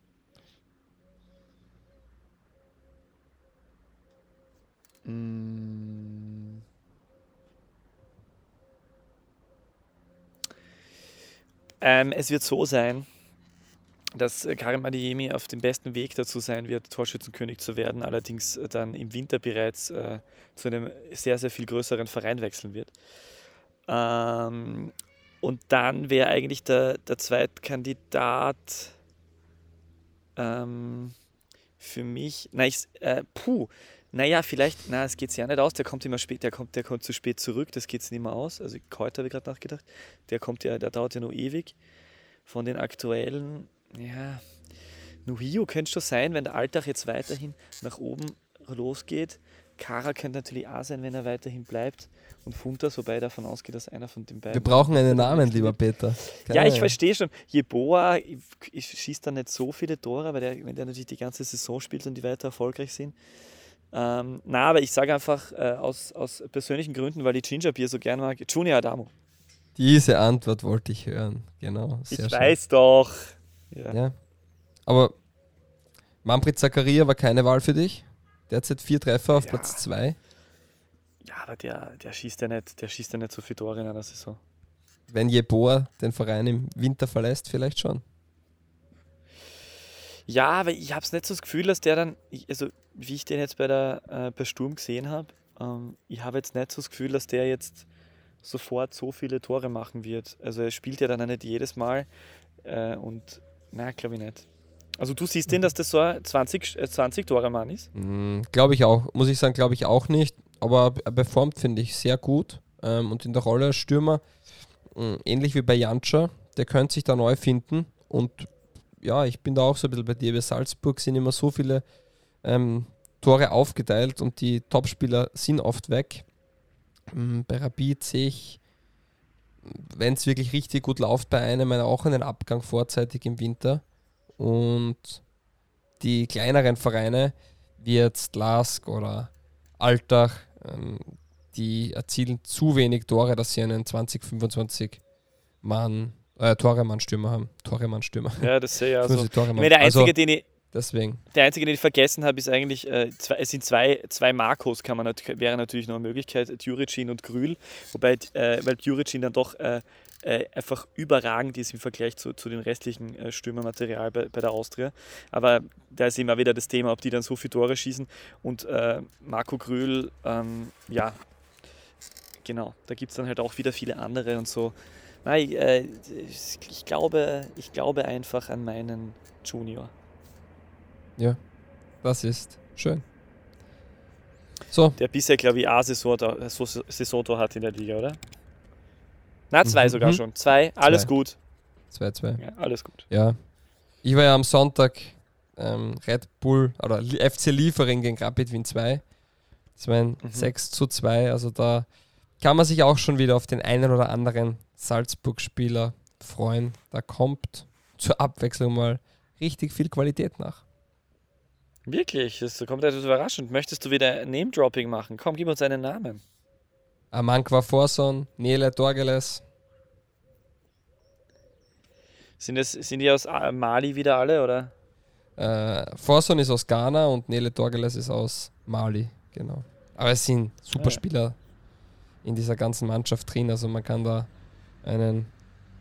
Mm. Ähm, es wird so sein, dass äh, Karim Adeyemi auf dem besten Weg dazu sein wird, Torschützenkönig zu werden, allerdings äh, dann im Winter bereits äh, zu einem sehr, sehr viel größeren Verein wechseln wird. Ähm, und dann wäre eigentlich der, der Zweitkandidat ähm, für mich, na, ich, äh, puh, naja, vielleicht, na, es geht ja nicht aus, der kommt immer spät, der kommt, der kommt zu spät zurück, das geht es nicht mehr aus. Also heute habe ich gerade nachgedacht, der kommt ja, der dauert ja nur ewig. Von den aktuellen, ja, Nuhio könnte schon sein, wenn der Alltag jetzt weiterhin nach oben losgeht. Kara könnte natürlich auch sein, wenn er weiterhin bleibt. Und Funtas, wobei ich davon ausgehe, dass einer von den beiden. Wir brauchen einen Namen, lieber Peter. Keine ja, ich verstehe schon. Jeboa schießt da nicht so viele Tore, weil der, wenn der natürlich die ganze Saison spielt und die weiter erfolgreich sind. Ähm, na, aber ich sage einfach äh, aus, aus persönlichen Gründen, weil ich Ginger Beer so gern mag, Junior Adamo. Diese Antwort wollte ich hören, genau. Ich schön. weiß doch. Ja. ja. Aber Manfred Zakaria war keine Wahl für dich? Derzeit vier Treffer auf ja. Platz zwei. Ja, aber der, der, schießt ja nicht, der schießt ja nicht so viele Tore in einer Saison. Wenn Jeboa den Verein im Winter verlässt, vielleicht schon. Ja, aber ich habe es nicht so das Gefühl, dass der dann, also wie ich den jetzt bei der äh, bei Sturm gesehen habe, ähm, ich habe jetzt nicht so das Gefühl, dass der jetzt sofort so viele Tore machen wird. Also er spielt ja dann auch nicht jedes Mal äh, und na, glaube ich nicht. Also du siehst den, dass das so ein 20, 20 Tore Mann ist? Mhm, glaube ich auch. Muss ich sagen, glaube ich auch nicht. Aber er performt, finde ich, sehr gut. Ähm, und in der Rolle als Stürmer, mh, ähnlich wie bei Jantscha, der könnte sich da neu finden. Und ja, ich bin da auch so ein bisschen bei dir. Bei Salzburg sind immer so viele ähm, Tore aufgeteilt und die Topspieler sind oft weg. Ähm, bei Rapid sehe ich, wenn es wirklich richtig gut läuft, bei einem auch einen Abgang vorzeitig im Winter. Und die kleineren Vereine, wie jetzt Lask oder Altach, ähm, die erzielen zu wenig Tore, dass sie einen 20, 25 Mann, äh, Toremann-Stürmer haben. Toremann-Stürmer. Ja, das sehe ich auch so. der einzige, also, den ich, deswegen. Der einzige, den ich vergessen habe, ist eigentlich, äh, zwei, es sind zwei, zwei Marcos, kann man, wäre natürlich noch eine Möglichkeit, Djuricin und Grül, wobei, äh, weil Djuricin dann doch äh, äh, einfach überragend ist im Vergleich zu, zu den restlichen äh, Stürmermaterial bei, bei der Austria. Aber da ist immer wieder das Thema, ob die dann so viele Tore schießen. Und äh, Marco Grühl, ähm, ja, genau, da gibt es dann halt auch wieder viele andere und so. Nein, äh, ich, glaube, ich glaube einfach an meinen Junior. Ja, das ist schön. So. Der bisher, glaube ich, ein Saisontor hat in der Liga, oder? Na, zwei mhm. sogar mhm. schon. Zwei, alles zwei. gut. Zwei, zwei. Ja, alles gut. Ja. Ich war ja am Sonntag ähm, Red Bull oder FC Liefering gegen Rapid Wien 2. Das war ein mhm. 6 zu 2. Also da kann man sich auch schon wieder auf den einen oder anderen Salzburg-Spieler freuen. Da kommt zur Abwechslung mal richtig viel Qualität nach. Wirklich? Das kommt etwas überraschend. Möchtest du wieder Name-Dropping machen? Komm, gib uns einen Namen. Amankwa Forson, Nele Dorgeles. Sind, das, sind die aus äh, Mali wieder alle, oder? Äh, Forson ist aus Ghana und Nele Dorgeles ist aus Mali, genau. Aber es sind super ah, Spieler in dieser ganzen Mannschaft drin. Also man kann da einen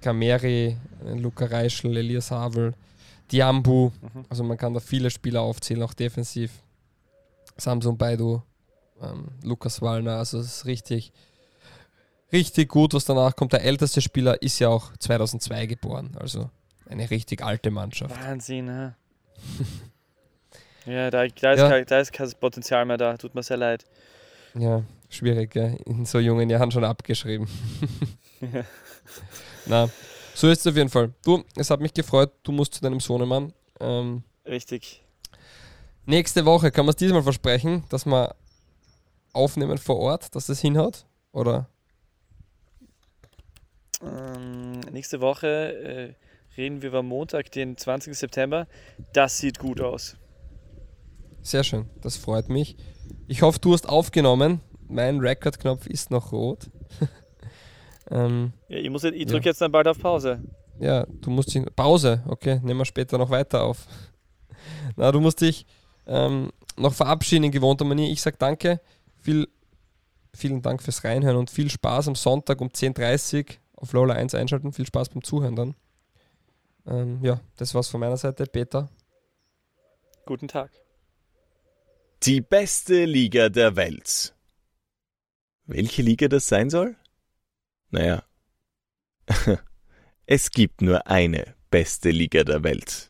Kameri, einen Luca Reischl, Elias Havel, Diambu, mhm. also man kann da viele Spieler aufzählen, auch defensiv. Samsung Baidu, ähm, Lukas Wallner. Also es ist richtig, richtig gut, was danach kommt. Der älteste Spieler ist ja auch 2002 geboren. Also eine richtig alte Mannschaft. Wahnsinn, ha? *laughs* ja, da, da, ist Ja. Kein, da ist kein Potenzial mehr da. Tut mir sehr leid. Ja, schwierig, gell? in so jungen Jahren schon abgeschrieben. Ja. *laughs* Na, so ist es auf jeden Fall. Du, es hat mich gefreut, du musst zu deinem Sohnemann. Ähm, Richtig. nächste Woche kann man es diesmal versprechen, dass wir aufnehmen vor Ort, dass das hinhaut? Oder? Ähm, nächste Woche äh, reden wir über Montag, den 20. September. Das sieht gut aus. Sehr schön, das freut mich. Ich hoffe, du hast aufgenommen. Mein Record-Knopf ist noch rot. *laughs* ähm, Ja, ich muss jetzt- ich Ja. drücke jetzt dann bald auf Pause. ja, du musst dich. Pause, okay, nehmen wir später noch weiter auf. *laughs* Na, du musst dich ähm, noch verabschieden in gewohnter Manier. Ich sag danke. Viel, vielen Dank fürs Reinhören und viel Spaß am Sonntag um 10.30 Uhr auf Lola 1 einschalten. Viel Spaß beim Zuhören dann. Ähm, ja, das war's von meiner Seite. Peter. Guten Tag. Die beste Liga der Welt. Welche Liga das sein soll? Naja. *laughs* es gibt nur eine beste Liga der Welt.